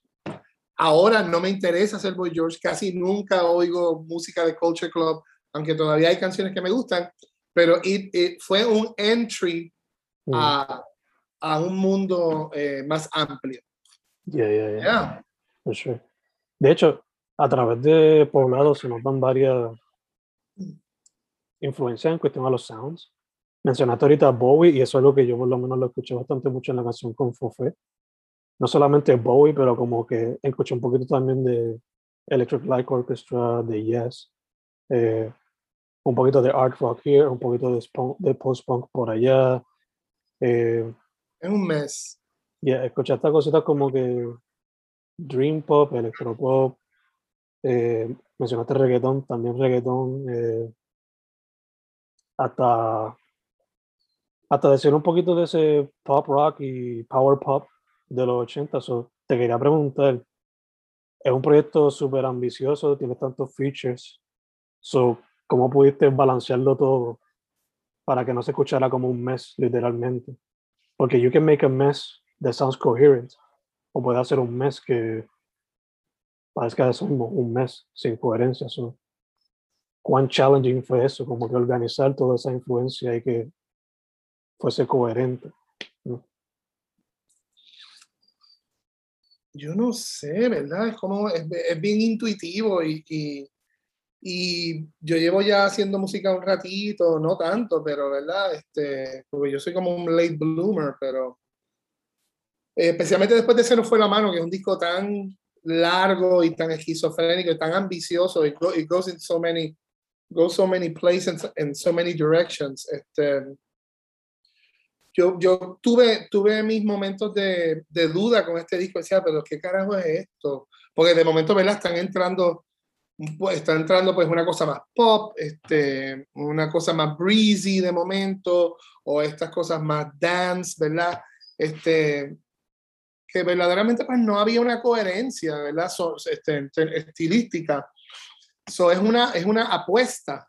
Ahora no me interesa ser Boy George, casi nunca oigo música de Culture Club, aunque todavía hay canciones que me gustan, pero it, it fue un entry mm. a, a, un mundo eh, más amplio. Yeah, yeah, yeah. yeah. De hecho, a través de poblados se nos dan varias influencias en cuestión a los sounds. Mencionaste ahorita Bowie y eso es algo que yo por lo menos lo escuché bastante mucho en la canción con Fofé. No solamente Bowie, pero como que escuché un poquito también de Electric Light Orchestra, de Yes, eh, un poquito de art rock here, un poquito de, de post-punk por allá. Eh, es un mes. Yeah, escuché estas cositas como que dream pop, electropop, eh, mencionaste reggaetón, también reggaetón, eh, hasta hasta decir un poquito de ese pop rock y power pop de los 80, so, te quería preguntar, es un proyecto súper ambicioso, tiene tantos features, so, ¿cómo pudiste balancearlo todo para que no se escuchara como un mess, literalmente? Porque you can make a mess that sounds coherent, o puede hacer un mess que parezca mismo, un mess sin coherencia. So, ¿Cuán challenging fue eso? Como que organizar toda esa influencia y que fuese coherente. Yo no sé, ¿verdad? Es como, es, bien intuitivo y, y, yo llevo ya haciendo música un ratito, no tanto, pero, ¿verdad? Este, porque yo soy como un late bloomer, pero eh, especialmente después de Se nos fue la mano, que es un disco tan largo y tan esquizofrénico y tan ambicioso, it, goes in so many, goes so many places and so many directions. Este, yo, yo tuve, tuve mis momentos de, de duda con este disco, decía, pero ¿qué carajo es esto? Porque de momento, ¿verdad? Están entrando, pues, está entrando pues una cosa más pop, este, una cosa más breezy de momento, o estas cosas más dance, ¿verdad? Este, que verdaderamente pues no había una coherencia, ¿verdad? este, estilística. So, es, una, es una apuesta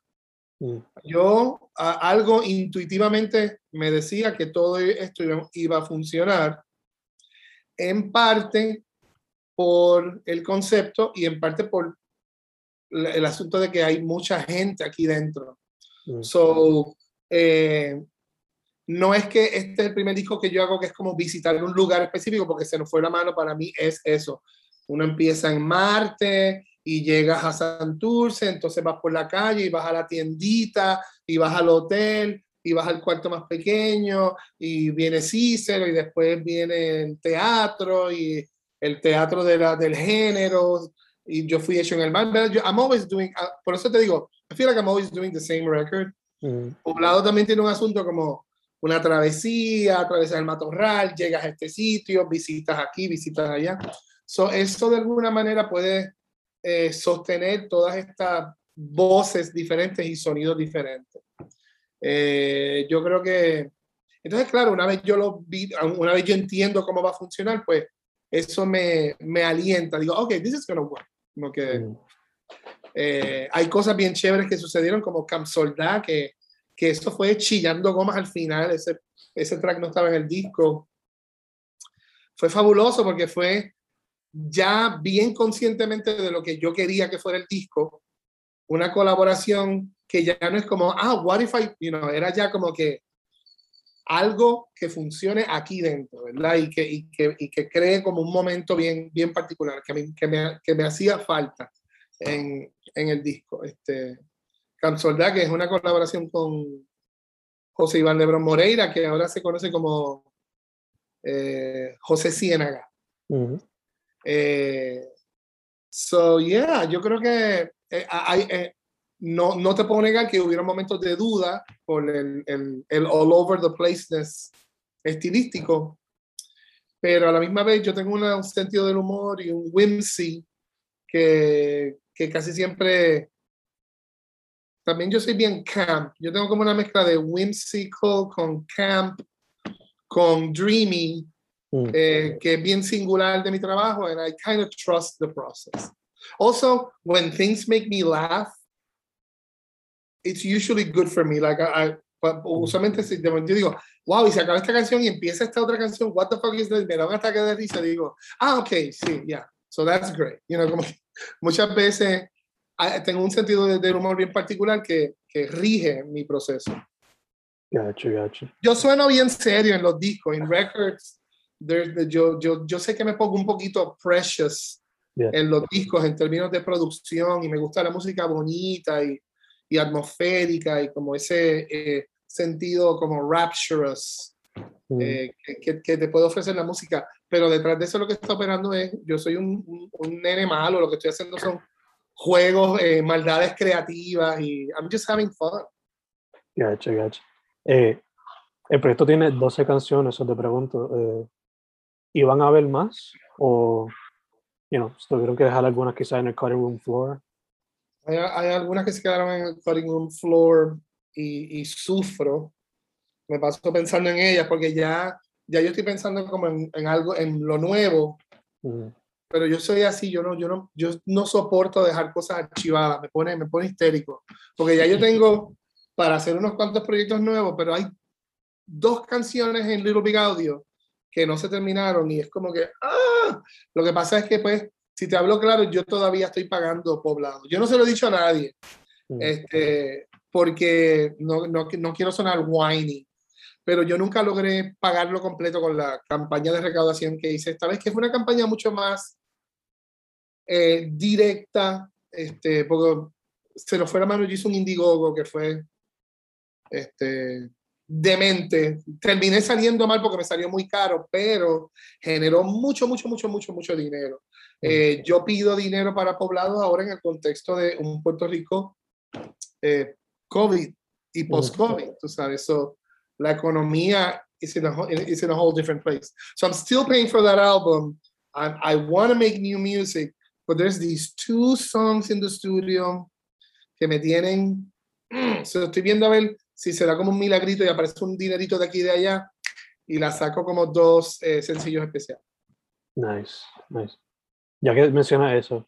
Mm. Yo algo intuitivamente me decía que todo esto iba, a funcionar, en parte por el concepto y en parte por el asunto de que hay mucha gente aquí dentro. Mm. So, eh, no es que este es el primer disco que yo hago que es como visitar un lugar específico, porque se nos fue la mano, para mí es eso. Uno empieza en Marte, y llegas a Santurce, entonces vas por la calle y vas a la tiendita y vas al hotel y vas al cuarto más pequeño y viene Cícero y después viene el teatro y el teatro de la, del género y yo fui hecho en el mar. Yo, I'm always doing, ah, por eso te digo, I feel like I'm always doing the same record. Mm. Poblado también tiene un asunto como una travesía, atravesar el matorral, llegas a este sitio, visitas aquí, visitas allá. So, eso de alguna manera puede eh, sostener todas estas voces diferentes y sonidos diferentes. Eh, yo creo que, entonces, claro, una vez yo lo vi, una vez yo entiendo cómo va a funcionar, pues eso me, me alienta. Digo, ok, this is gonna work. Como que, mm. eh, hay cosas bien chéveres que sucedieron, como Camp Soldad, que, que eso fue chillando gomas al final. Ese, ese track no estaba en el disco. Fue fabuloso porque fue ya bien conscientemente de lo que yo quería que fuera el disco, una colaboración que ya no es como, ah, what if I, you know, era ya como que algo que funcione aquí dentro, ¿verdad? Y que, y que, y que cree como un momento bien, bien particular, que, me, que, me, que me hacía falta en, en el disco. Este, Soldad, que es una colaboración con José Iván Lebron Moreira, que ahora se conoce como eh, José Ciénaga. Eh, so, yeah, yo creo que eh, hay, eh, no, no te puedo negar que hubiera momentos de duda por el, el, el all over the placeness estilístico, pero a la misma vez yo tengo un sentido del humor y un whimsy que, que casi siempre también yo soy bien camp. Yo tengo como una mezcla de whimsical con camp, con dreamy, Mm. eh, que es bien singular de mi trabajo, and I kind of trust the process. Also, when things make me laugh, it's usually good for me. Like, I, I mm. usualmente si yo digo, wow, y se acaba esta canción y empieza esta otra canción, what the fuck is this? Me da un ataque de risa, digo, ah, ok, sí, yeah, so that's great. You know, como muchas veces ah, tengo un sentido de, de, humor bien particular que, que rige mi proceso. Gotcha, gotcha. Yo sueno bien serio en los discos, en records yo, yo, yo sé que me pongo un poquito precious en los discos en términos de producción y me gusta la música bonita y, y atmosférica y como ese eh, sentido como rapturous mm. eh, que, que, te puede ofrecer la música. Pero detrás de eso lo que está operando es, yo soy un, un, nene malo, lo que estoy haciendo son juegos, eh, maldades creativas y I'm just having fun. Gotcha, gotcha. el proyecto tiene 12 canciones, eso te pregunto. ¿Y van a haber más? ¿O you know, tuvieron que dejar algunas quizás en el cutting room floor? Hay, hay algunas que se quedaron en el cutting room floor y, y sufro me paso pensando en ellas porque ya, ya yo estoy pensando como en, en algo, en lo nuevo. Pero yo soy así, yo no, yo, no, yo no soporto dejar cosas archivadas, me pone, me pone histérico. Porque ya yo tengo para hacer unos cuantos proyectos nuevos, pero hay dos canciones en Little Big Audio que no se terminaron y es como que, ¡ah! Lo que pasa es que, pues, si te hablo claro, yo todavía estoy pagando poblado. Yo no se lo he dicho a nadie, este, porque no, no, no quiero sonar whiny, pero yo nunca logré pagarlo completo con la campaña de recaudación que hice esta vez, que fue una campaña mucho más eh, directa, este, porque se lo fue la mano, yo hice un Indiegogo que fue este, demente. Terminé saliendo mal porque me salió muy caro, pero generó mucho, mucho, mucho, mucho, mucho dinero. Eh, yo pido dinero para poblados ahora en el contexto de un Puerto Rico eh, COVID y post-COVID, tú sabes. So, la economía is in, a, is in a whole different place. So I'm still paying for that album. I, I want to make new music, but there's these two songs in the studio que me tienen. Mm, so estoy viendo a ver si se da como un milagrito y aparece un dinerito de aquí y de allá y la saco como dos eh, sencillos especiales. Nice, nice. Ya que menciona eso,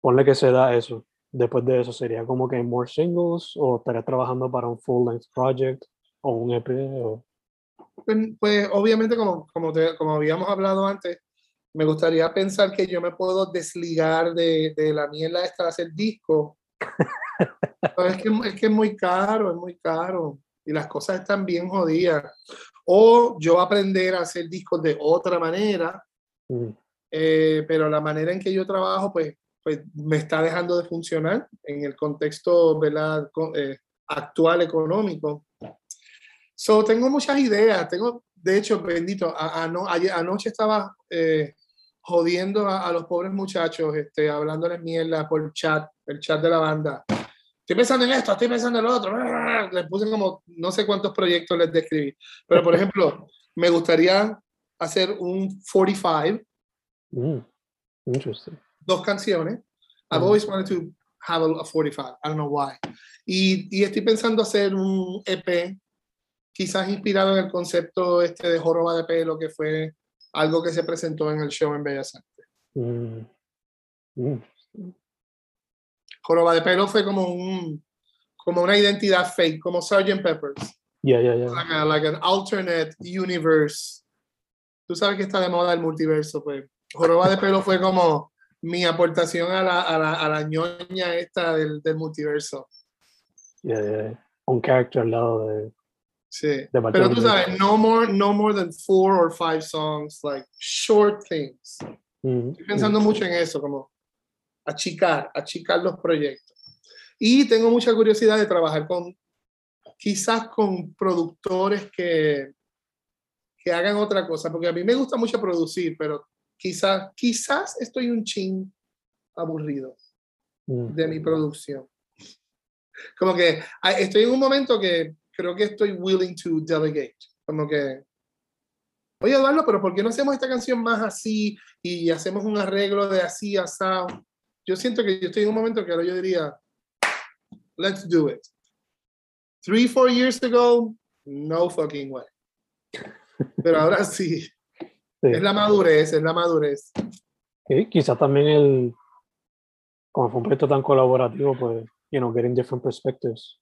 ponle que se da eso. Después de eso, ¿sería como que more singles o estaría trabajando para un full length project? o un EP? Pues, pues, obviamente, como, como, como habíamos hablado antes, me gustaría pensar que yo me puedo desligar de, de la mierda esta de hacer disco. es, que, es que es muy caro, es muy caro. Y las cosas están bien jodidas. O yo aprender a hacer discos de otra manera, mm. Eh, pero la manera en que yo trabajo, pues, pues me está dejando de funcionar en el contexto ¿verdad? Eh, actual económico. So, tengo muchas ideas. Tengo, de hecho, bendito, a, anoche estaba eh, jodiendo a, los pobres muchachos, este, hablándoles mierda por chat, el chat de la banda. Estoy pensando en esto, estoy pensando en lo otro. Les puse como no sé cuántos proyectos les describí. Pero, por ejemplo, me gustaría hacer un 45. Mm, interesting. Dos canciones. I've always wanted to have a, 45. I don't know why. Y, y estoy pensando hacer un EP quizás inspirado en el concepto este de joroba de pelo, que fue algo que se presentó en el show en Bellas Artes. Mm. Mm. Joroba de pelo fue como un como una identidad fake, como Sgt. Peppers. Yeah, yeah, yeah. Like, like, an alternate universe. Tú sabes que está de moda el multiverso, pues. Joroba de pelo fue como mi aportación a la, a la, a la ñoña esta del, del multiverso. Yeah, yeah. Un character al lado de Sí. Pero tú sabes, no more, no more than four or five songs, like short things. Estoy pensando mucho en eso, como achicar, achicar los proyectos. Y tengo mucha curiosidad de trabajar con, quizás con productores que, que hagan otra cosa, porque a mí me gusta mucho producir, pero quizás, quizás estoy un chin aburrido de mi producción. Como que estoy en un momento que creo que estoy willing to delegate. Como que, oye Eduardo, pero ¿por qué no hacemos esta canción más así y hacemos un arreglo de así, asado? Yo siento que yo estoy en un momento que ahora yo diría, let's do it. Three, four years ago, no fucking way. Pero ahora sí. Es la madurez, es la madurez. Sí, quizás también el, como fue un proyecto tan colaborativo, pues, you know, getting different perspectives.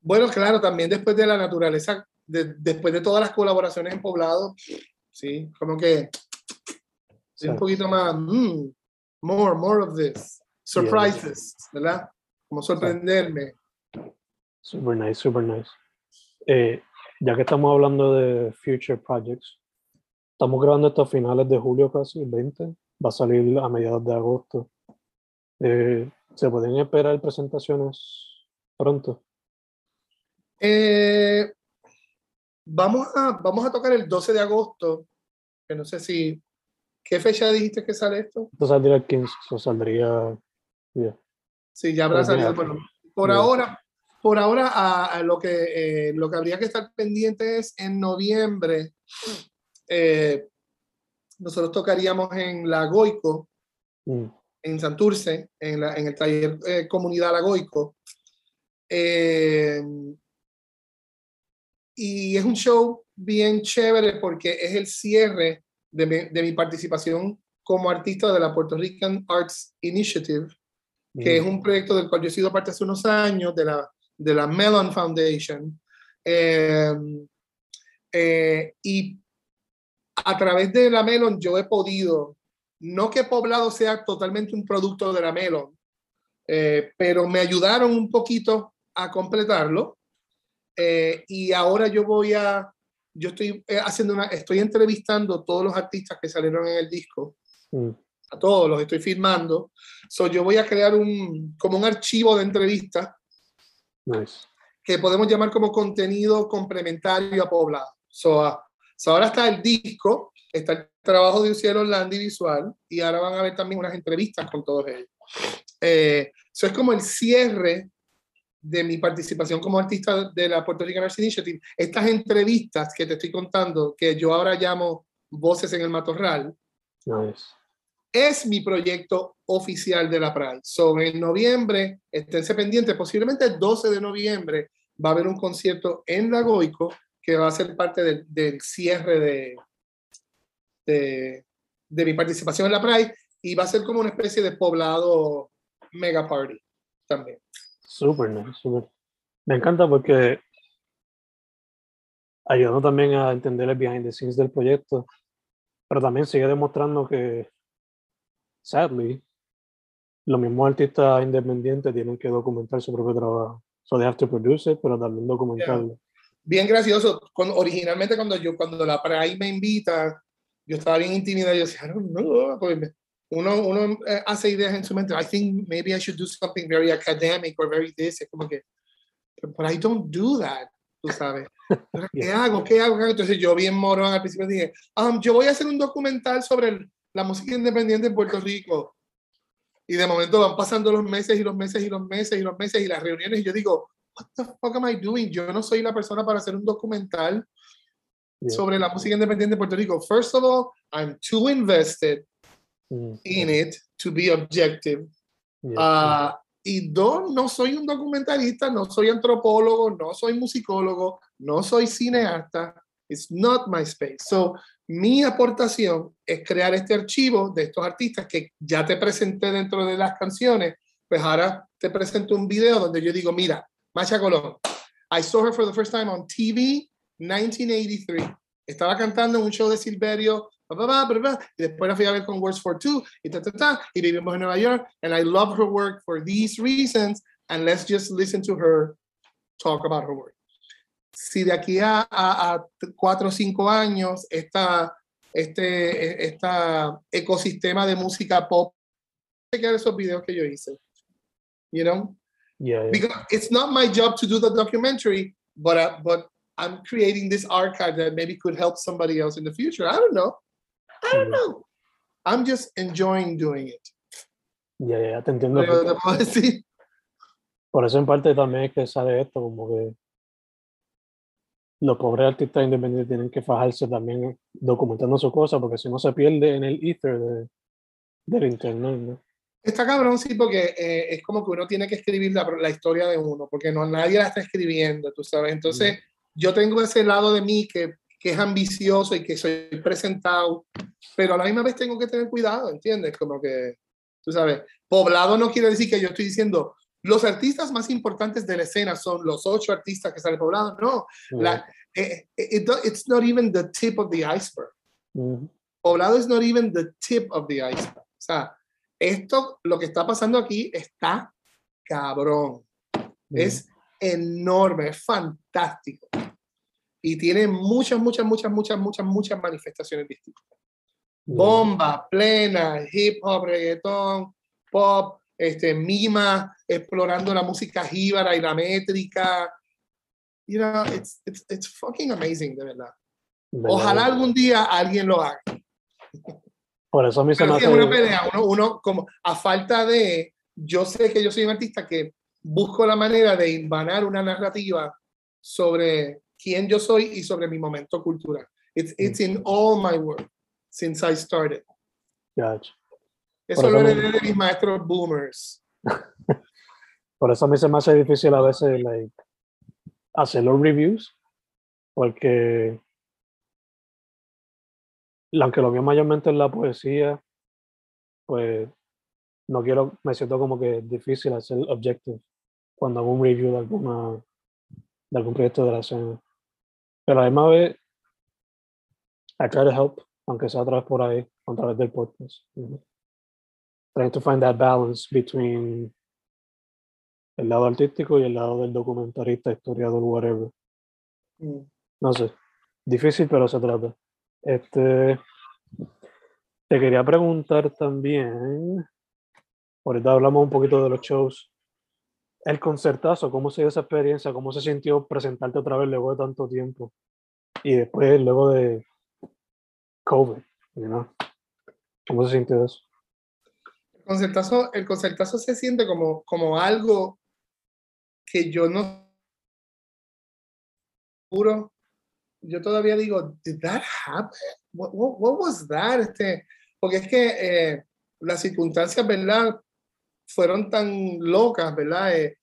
Bueno, claro, también después de la naturaleza, después de todas las colaboraciones en poblado, sí, como que un poquito más, mm, more, more of this, surprises, ¿verdad? Como sorprenderme. Super nice, super nice. Eh, ya que estamos hablando de future projects, estamos grabando esto a finales de julio casi, el 20, va a salir a mediados de agosto. Eh, ¿Se pueden esperar presentaciones pronto? Eh, vamos, a, vamos a tocar el 12 de agosto, que no sé si... ¿Qué fecha dijiste que sale esto? Esto saldría el 15, o saldría... Sí, ya habrá salido. por ahora, por ahora a, lo, que, eh, lo que habría que estar pendiente es en noviembre. Eh, nosotros tocaríamos en la Goico, mm. en Santurce, en, la, en el taller Comunidad La Goico. un show bien chévere porque es el cierre de mi, de mi participación como artista de la Puerto Rican Arts Initiative, que es un proyecto del cual yo he sido parte hace unos años, de la, de la Mellon Foundation. Em, eh, y a través de la Melon yo he podido, no que Poblado sea totalmente un producto de la Melon, eh, pero me ayudaron un poquito a completarlo. Eh, y ahora yo voy a, yo estoy eh, haciendo una, estoy entrevistando a todos los artistas que salieron en el disco. Mm. A todos los estoy filmando. So, yo voy a crear un, como un archivo de entrevistas. Que podemos llamar como contenido complementario a Poblado. So, ahora está el disco, está el trabajo de Ucielo Landi visual y ahora van a ver también unas entrevistas con todos ellos. Eh, eso es como el cierre de mi participación como artista de la Puerto Rican Arts Initiative. Estas entrevistas que te estoy contando, que yo ahora llamo Voces en el Matorral, es mi proyecto oficial de la Pride. Sobre en noviembre, esténse pendientes, posiblemente el 12 de noviembre va a haber un concierto en La Goico que va a ser parte del, del cierre de, de, de, mi participación en la Pride y va a ser como una especie de poblado mega party también. Súper, súper. Me encanta porque ayudó también a entender el behind the scenes del proyecto, pero también sigue demostrando que, sadly, los mismos artistas independientes tienen que documentar su propio trabajo. So they have to produce it, pero también documentarlo bien gracioso. Cuando, originalmente cuando yo, cuando la Pride me invita, yo estaba bien intimidado. Yo decía, no, uno, uno eh, hace ideas en su mente. I think maybe I should do something very academic or very this. Es como que, but I don't do that, tú sabes. ¿Qué hago? ¿Qué hago? Entonces yo bien morón al principio dije, um, yo voy a hacer un documental sobre la música independiente en Puerto Rico. Y de momento van pasando los meses y los meses y los meses y los meses y las reuniones y yo digo, what the fuck am I doing? Yo no soy la persona para hacer un documental sobre la música independiente de Puerto Rico. First of all, I'm too invested mm. in it to be objective. Uh, y dos, no soy un documentalista, no soy antropólogo, no soy musicólogo, no soy cineasta. It's not my space. So, mi aportación es crear este archivo de estos artistas que ya te presenté dentro de las canciones. Pues ahora te presento un video donde yo digo, mira, Masha Colón. I saw her for the first time on TV, 1983. Estaba cantando en un show de Silverio, blah, blah, blah, blah, y después la fui a ver con Words for Two, y ta, ta, ta, y vivimos en Nueva York, and I love her work for these reasons, and let's just listen to her talk about her work. Si de aquí a, a, a cuatro o cinco años esta, este esta ecosistema de música pop, chequear esos videos que yo hice, you know, Yeah, yeah. Because it's not my job to do the documentary, but uh, but I'm creating this archive that maybe could help somebody else in the future. I don't know. I don't know. I'm just enjoying doing it. Ya, yeah, ya, te entiendo. Pero te puedo decir. Por eso en parte también es que sale esto, como que los pobres artistas independientes tienen que fajarse también documentando su cosa, porque si no se pierde en el ether de, del internet, ¿no? Está cabrón, sí, porque eh, es como que uno tiene que escribir la, la, historia de uno, porque no nadie la está escribiendo, tú sabes. Entonces, yo tengo ese lado de mí que, que es ambicioso y que soy presentado, pero a la misma vez tengo que tener cuidado, ¿entiendes? Como que, tú sabes, poblado no quiere decir que yo estoy diciendo, los artistas más importantes de la escena son los ocho artistas que salen poblado. No, la, eh, eh, it, it's not even the tip of the iceberg. Poblado is not even the tip of the iceberg. O sea, esto, lo que está pasando aquí está cabrón. Es enorme, es fantástico. Y tiene muchas, muchas, muchas, muchas, muchas, muchas manifestaciones distintas. Bomba, plena, hip hop, reggaetón, pop, este, mima, explorando la música jíbara y la métrica. You know, it's, it's, it's fucking amazing, de verdad. Ojalá algún día alguien lo haga. Por eso a mí se me hace... una pelea, uno, uno como a falta de, yo sé que yo soy un artista que busco la manera de invanar una narrativa sobre quién yo soy y sobre mi momento cultural. It's, mm. it's in all my work since I started. Gotcha. Eso lo heredé de mis maestros boomers. Por eso a mí se me hace difícil a veces like, hacer los reviews, porque aunque lo mío mayormente es la poesía, pues no quiero, me siento como que es difícil hacer objective cuando hago un review de alguna de algún proyecto de la escena. Pero además vez, I try to help, aunque sea a través por ahí, a través del podcast. Trying to find that balance between el lado artístico y el lado del documentarista, historiador, whatever. Mm. No sé, difícil, pero se trata. Este, te quería preguntar también, ahorita hablamos un poquito de los shows, el concertazo, ¿cómo se dio esa experiencia? ¿Cómo se sintió presentarte otra vez luego de tanto tiempo? Y después, luego de COVID, you ¿cómo se sintió eso? El concertazo, el concertazo se siente como, como algo que yo no puro yo todavía digo, did that happen? What, what, was that? Este, porque es que eh, las circunstancias, ¿verdad? Fueron tan locas, ¿verdad? Eh,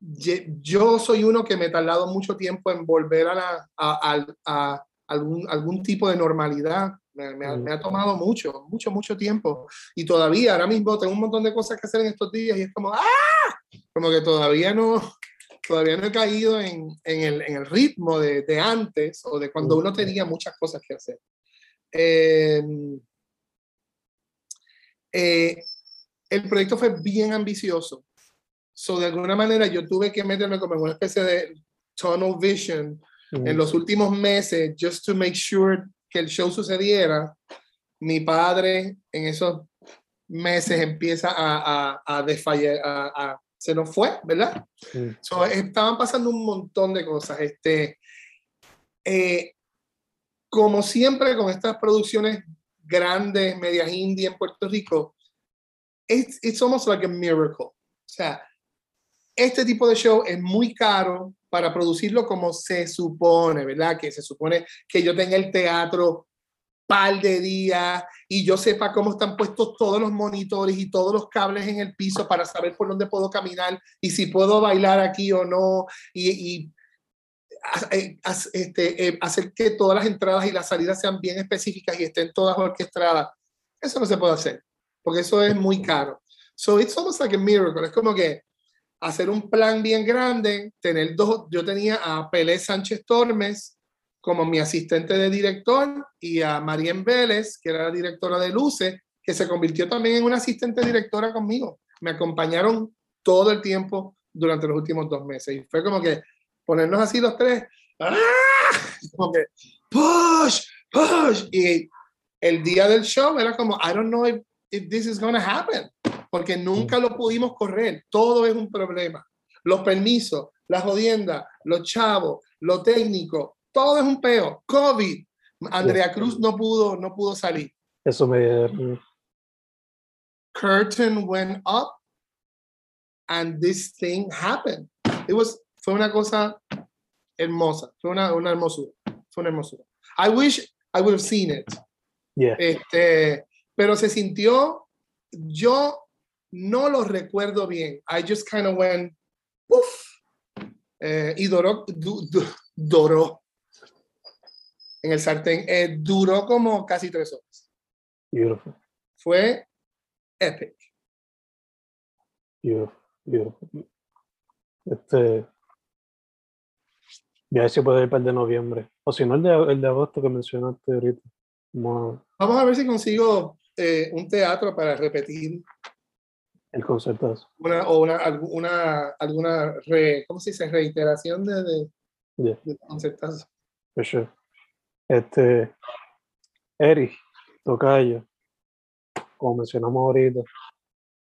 yo soy uno que me he tardado mucho tiempo en volver a, la, a, a, algún, algún tipo de normalidad. Me, me, me, ha tomado mucho, mucho, mucho tiempo. Y todavía, ahora mismo, tengo un montón de cosas que hacer en estos días y es como, ¡ah! Como que todavía no, todavía no he caído en, en, el, en el, ritmo de, de, antes o de cuando uno tenía muchas cosas que hacer. Eh, eh, el proyecto fue bien ambicioso. So, de alguna manera yo tuve que meterme como en una especie de tunnel vision en los últimos meses, just to make sure que el show sucediera. Mi padre en esos meses empieza a, a, a desfallecer, a, se nos fue, ¿verdad? estaban pasando un montón de cosas. Este, eh, como siempre con estas producciones grandes, medias indie en Puerto Rico, it's, it's almost like a miracle. O sea, este tipo de show es muy caro para producirlo como se supone, ¿verdad? Que se supone que yo tenga el teatro par de días y yo sepa cómo están puestos todos los monitores y todos los cables en el piso para saber por dónde puedo caminar y si puedo bailar aquí o no y, y eh, este, eh, hacer que todas las entradas y las salidas sean bien específicas y estén todas orquestadas. Eso no se puede hacer porque eso es muy caro. So it's almost like a miracle. Es como que hacer un plan bien grande, tener dos, yo tenía a Pelé Sánchez Tormes, como mi asistente de director y a Marien Vélez, que era la directora de Luce, que se convirtió también en una asistente directora conmigo. Me acompañaron todo el tiempo durante los últimos dos meses. Y fue como que ponernos así los tres, ¡ah! como que push, push. Y el día del show era como, I don't know if, if this is going to happen, porque nunca lo pudimos correr. Todo es un problema. Los permisos, las jodiendas, los chavos, lo técnico, todo es un peo. COVID. Andrea Cruz no pudo, no pudo salir. Eso me. Curtain went up and this thing happened. It was, fue una cosa hermosa. Fue una, una hermosura. Fue una hermosura. I wish I would have seen it. Yeah. Este, pero se sintió, yo no lo recuerdo bien. I just kind of went, uff. Eh, y Doró, du, Doró, en el sartén. Eh, duró como casi tres horas. Beautiful. Fue epic. Beautiful, beautiful. Este, ya se puede ir para el de noviembre. O si no, el de, el de agosto que mencionaste ahorita. Vamos a ver si consigo eh, un teatro para repetir. El concerto. Una, o una, alguna, alguna re, ¿cómo se dice? Reiteración de, de, yeah. de concertazo. For sure. Este, Eric, Tocayo, como mencionamos ahorita,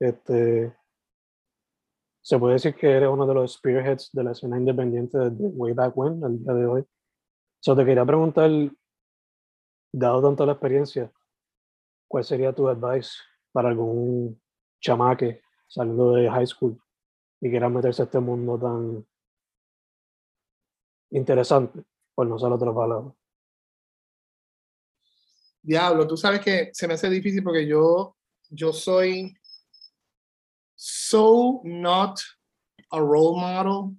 este, se puede decir que eres uno de los spearheads de la escena independiente desde way back when, al día de hoy. So, te quería preguntar, dado tanto la experiencia, ¿cuál sería tu advice para algún chamaque saliendo de high school y quiera meterse a este mundo tan interesante, por no usar otra palabra? Diablo, tú sabes que se me hace difícil porque yo, yo soy so not a role model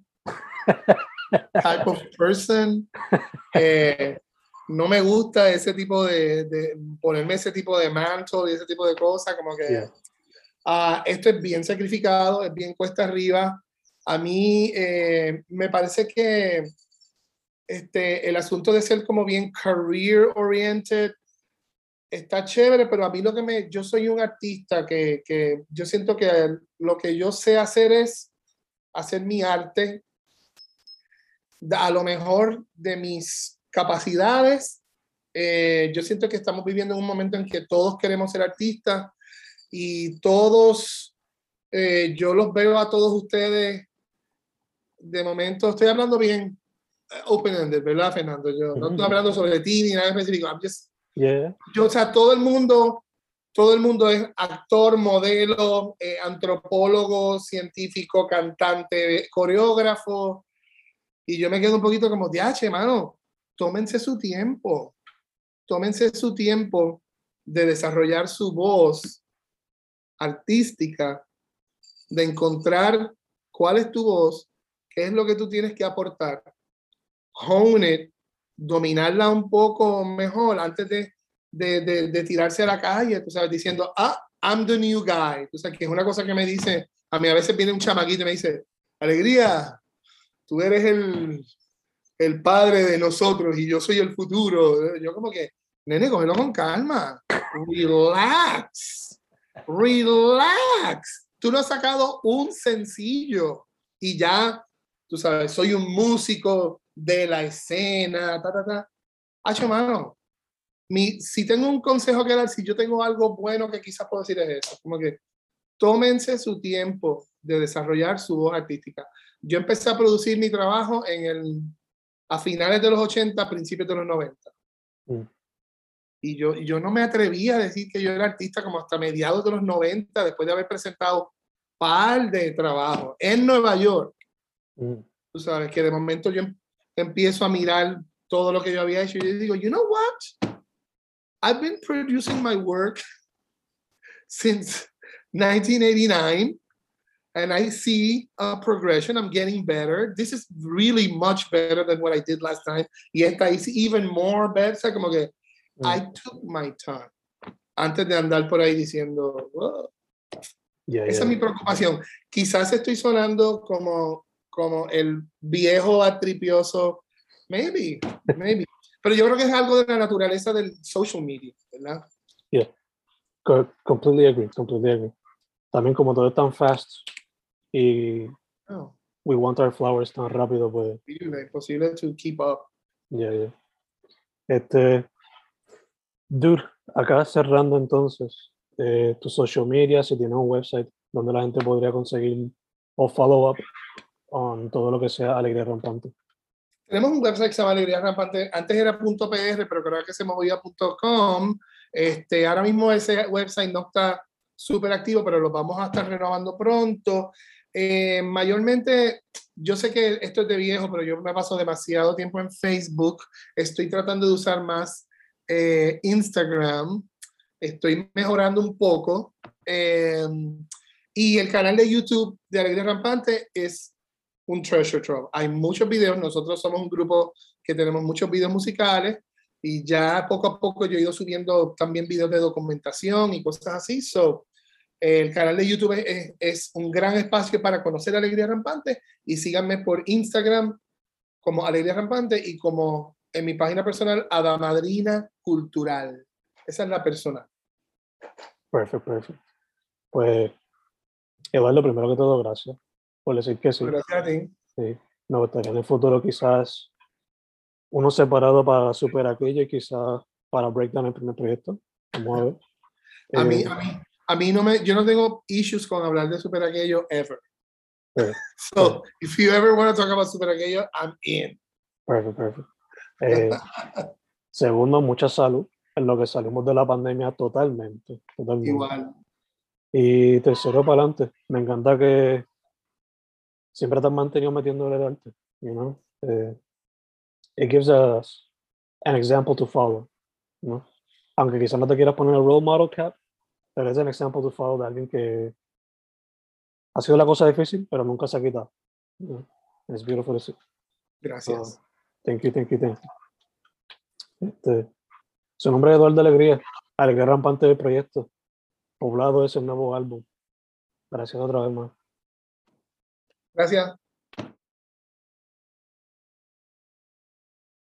type of person. Eh, no me gusta ese tipo de, de, ponerme ese tipo de manto y ese tipo de cosas, como que uh, esto es bien sacrificado, es bien cuesta arriba. A mí eh, me parece que este, el asunto de ser como bien career oriented está chévere, pero a mí lo que me, yo soy un artista que, que yo siento que lo que yo sé hacer es hacer mi arte a lo mejor de mis capacidades. Eh, yo siento que estamos viviendo en un momento en que todos queremos ser artistas y todos, eh, yo los veo a todos ustedes, de momento estoy hablando bien eh, open-ended, ¿verdad, Fernando? Yo no estoy hablando sobre ti ni nada específico. Yo, o sea, todo el mundo, todo el mundo es actor, modelo, antropólogo, científico, cantante, coreógrafo, y yo me quedo un poquito como, diache, mano, tómense su tiempo, tómense su tiempo de desarrollar su voz artística, de encontrar cuál es tu voz, qué es lo que tú tienes que aportar, hone it, dominarla un poco mejor antes de, de, de, de, tirarse a la calle, tú sabes, diciendo, ah, I'm the new guy. Tú sabes, que es una cosa que me dice, a mí a veces viene un chamaquito y me dice, alegría, tú eres el, el padre de nosotros y yo soy el futuro. Yo como que, nene, cógelo con calma. Relax. Relax. Tú no has sacado un sencillo y ya, tú sabes, soy un músico de la escena, ta, ta, ta. Hacho, mano. Mi, si tengo un consejo que dar, si yo tengo algo bueno que quizás puedo decir es eso, como que tómense su tiempo de desarrollar su voz artística yo empecé a producir mi trabajo en el, a finales de los 80, principios de los 90. Mm. Y yo, yo no me atrevía a decir que yo era artista como hasta mediados de los 90, después de haber presentado par de trabajo en Nueva York. Mm. Tú sabes que de momento yo empiezo a mirar todo lo que yo había hecho y digo, you know what? I've been producing my work since 1989 and I see a progression. I'm getting better. This is really much better than what I did last time. Y esta is even more better. O sea, como que mm. I took my time antes de andar por ahí diciendo, yeah, esa yeah. es mi preocupación. Quizás estoy sonando como, como el viejo atripioso. Maybe, maybe. Pero yo creo que es algo de la naturaleza del social media, ¿verdad? Yeah, completely agree, completely agree. También como todo es tan fast, y oh. we want our flowers tan rápido, pues. Es imposible to keep up. Yeah, yeah. Este, dude, acá cerrando entonces, eh, tu social media, si tienes un website donde la gente podría conseguir o follow up on todo lo que sea Alegría Rampante. Tenemos un website que se llama Alegría Rampante. Antes era .pr, pero creo que se movía .com. Este, ahora mismo ese website no está súper activo, pero lo vamos a estar renovando pronto. Eh, mayormente, yo sé que esto es de viejo, pero yo me paso demasiado tiempo en Facebook. Estoy tratando de usar más eh, Instagram. Estoy mejorando un poco. Eh, y el canal de YouTube de Alegría Rampante es un treasure trove. Hay muchos videos. Nosotros somos un grupo que tenemos muchos videos musicales y ya poco a poco yo he ido subiendo también videos de documentación y cosas así. So, el canal de YouTube es, es, un gran espacio para conocer Alegría Rampante y síganme por Instagram como Alegría Rampante y como en mi página personal Adamadrina Cultural. Esa es la persona. Perfecto, perfecto. Pues, Eduardo, primero que todo, gracias por decir que sí. Gracias a ti. Sí. Me gustaría en el futuro quizás uno separado para Super Aquello y quizás para Breakdown el primer proyecto. Vamos a ver. A mí, eh, a mí, a mí no me, yo no tengo issues con hablar de Super Aquello ever. so, if you ever want to talk about Super Aquello, I'm in. Perfecto, perfecto. Eh, segundo, mucha salud en lo que salimos de la pandemia totalmente. totalmente. Igual. Y tercero, para adelante. Me encanta que siempre te has mantenido metiéndole el arte. You know? Eh, it gives us an example to follow. ¿no? Aunque quizás no te quieras poner el role model cap, pero es un ejemplo to follow de alguien que ha sido la cosa difícil, pero nunca se ha quitado. Es beautiful to see. Gracias. thank you, thank you, thank you. Este, su nombre es Eduardo Alegría, alegría rampante del proyecto. Poblado es el nuevo álbum. Gracias otra vez más. Gracias.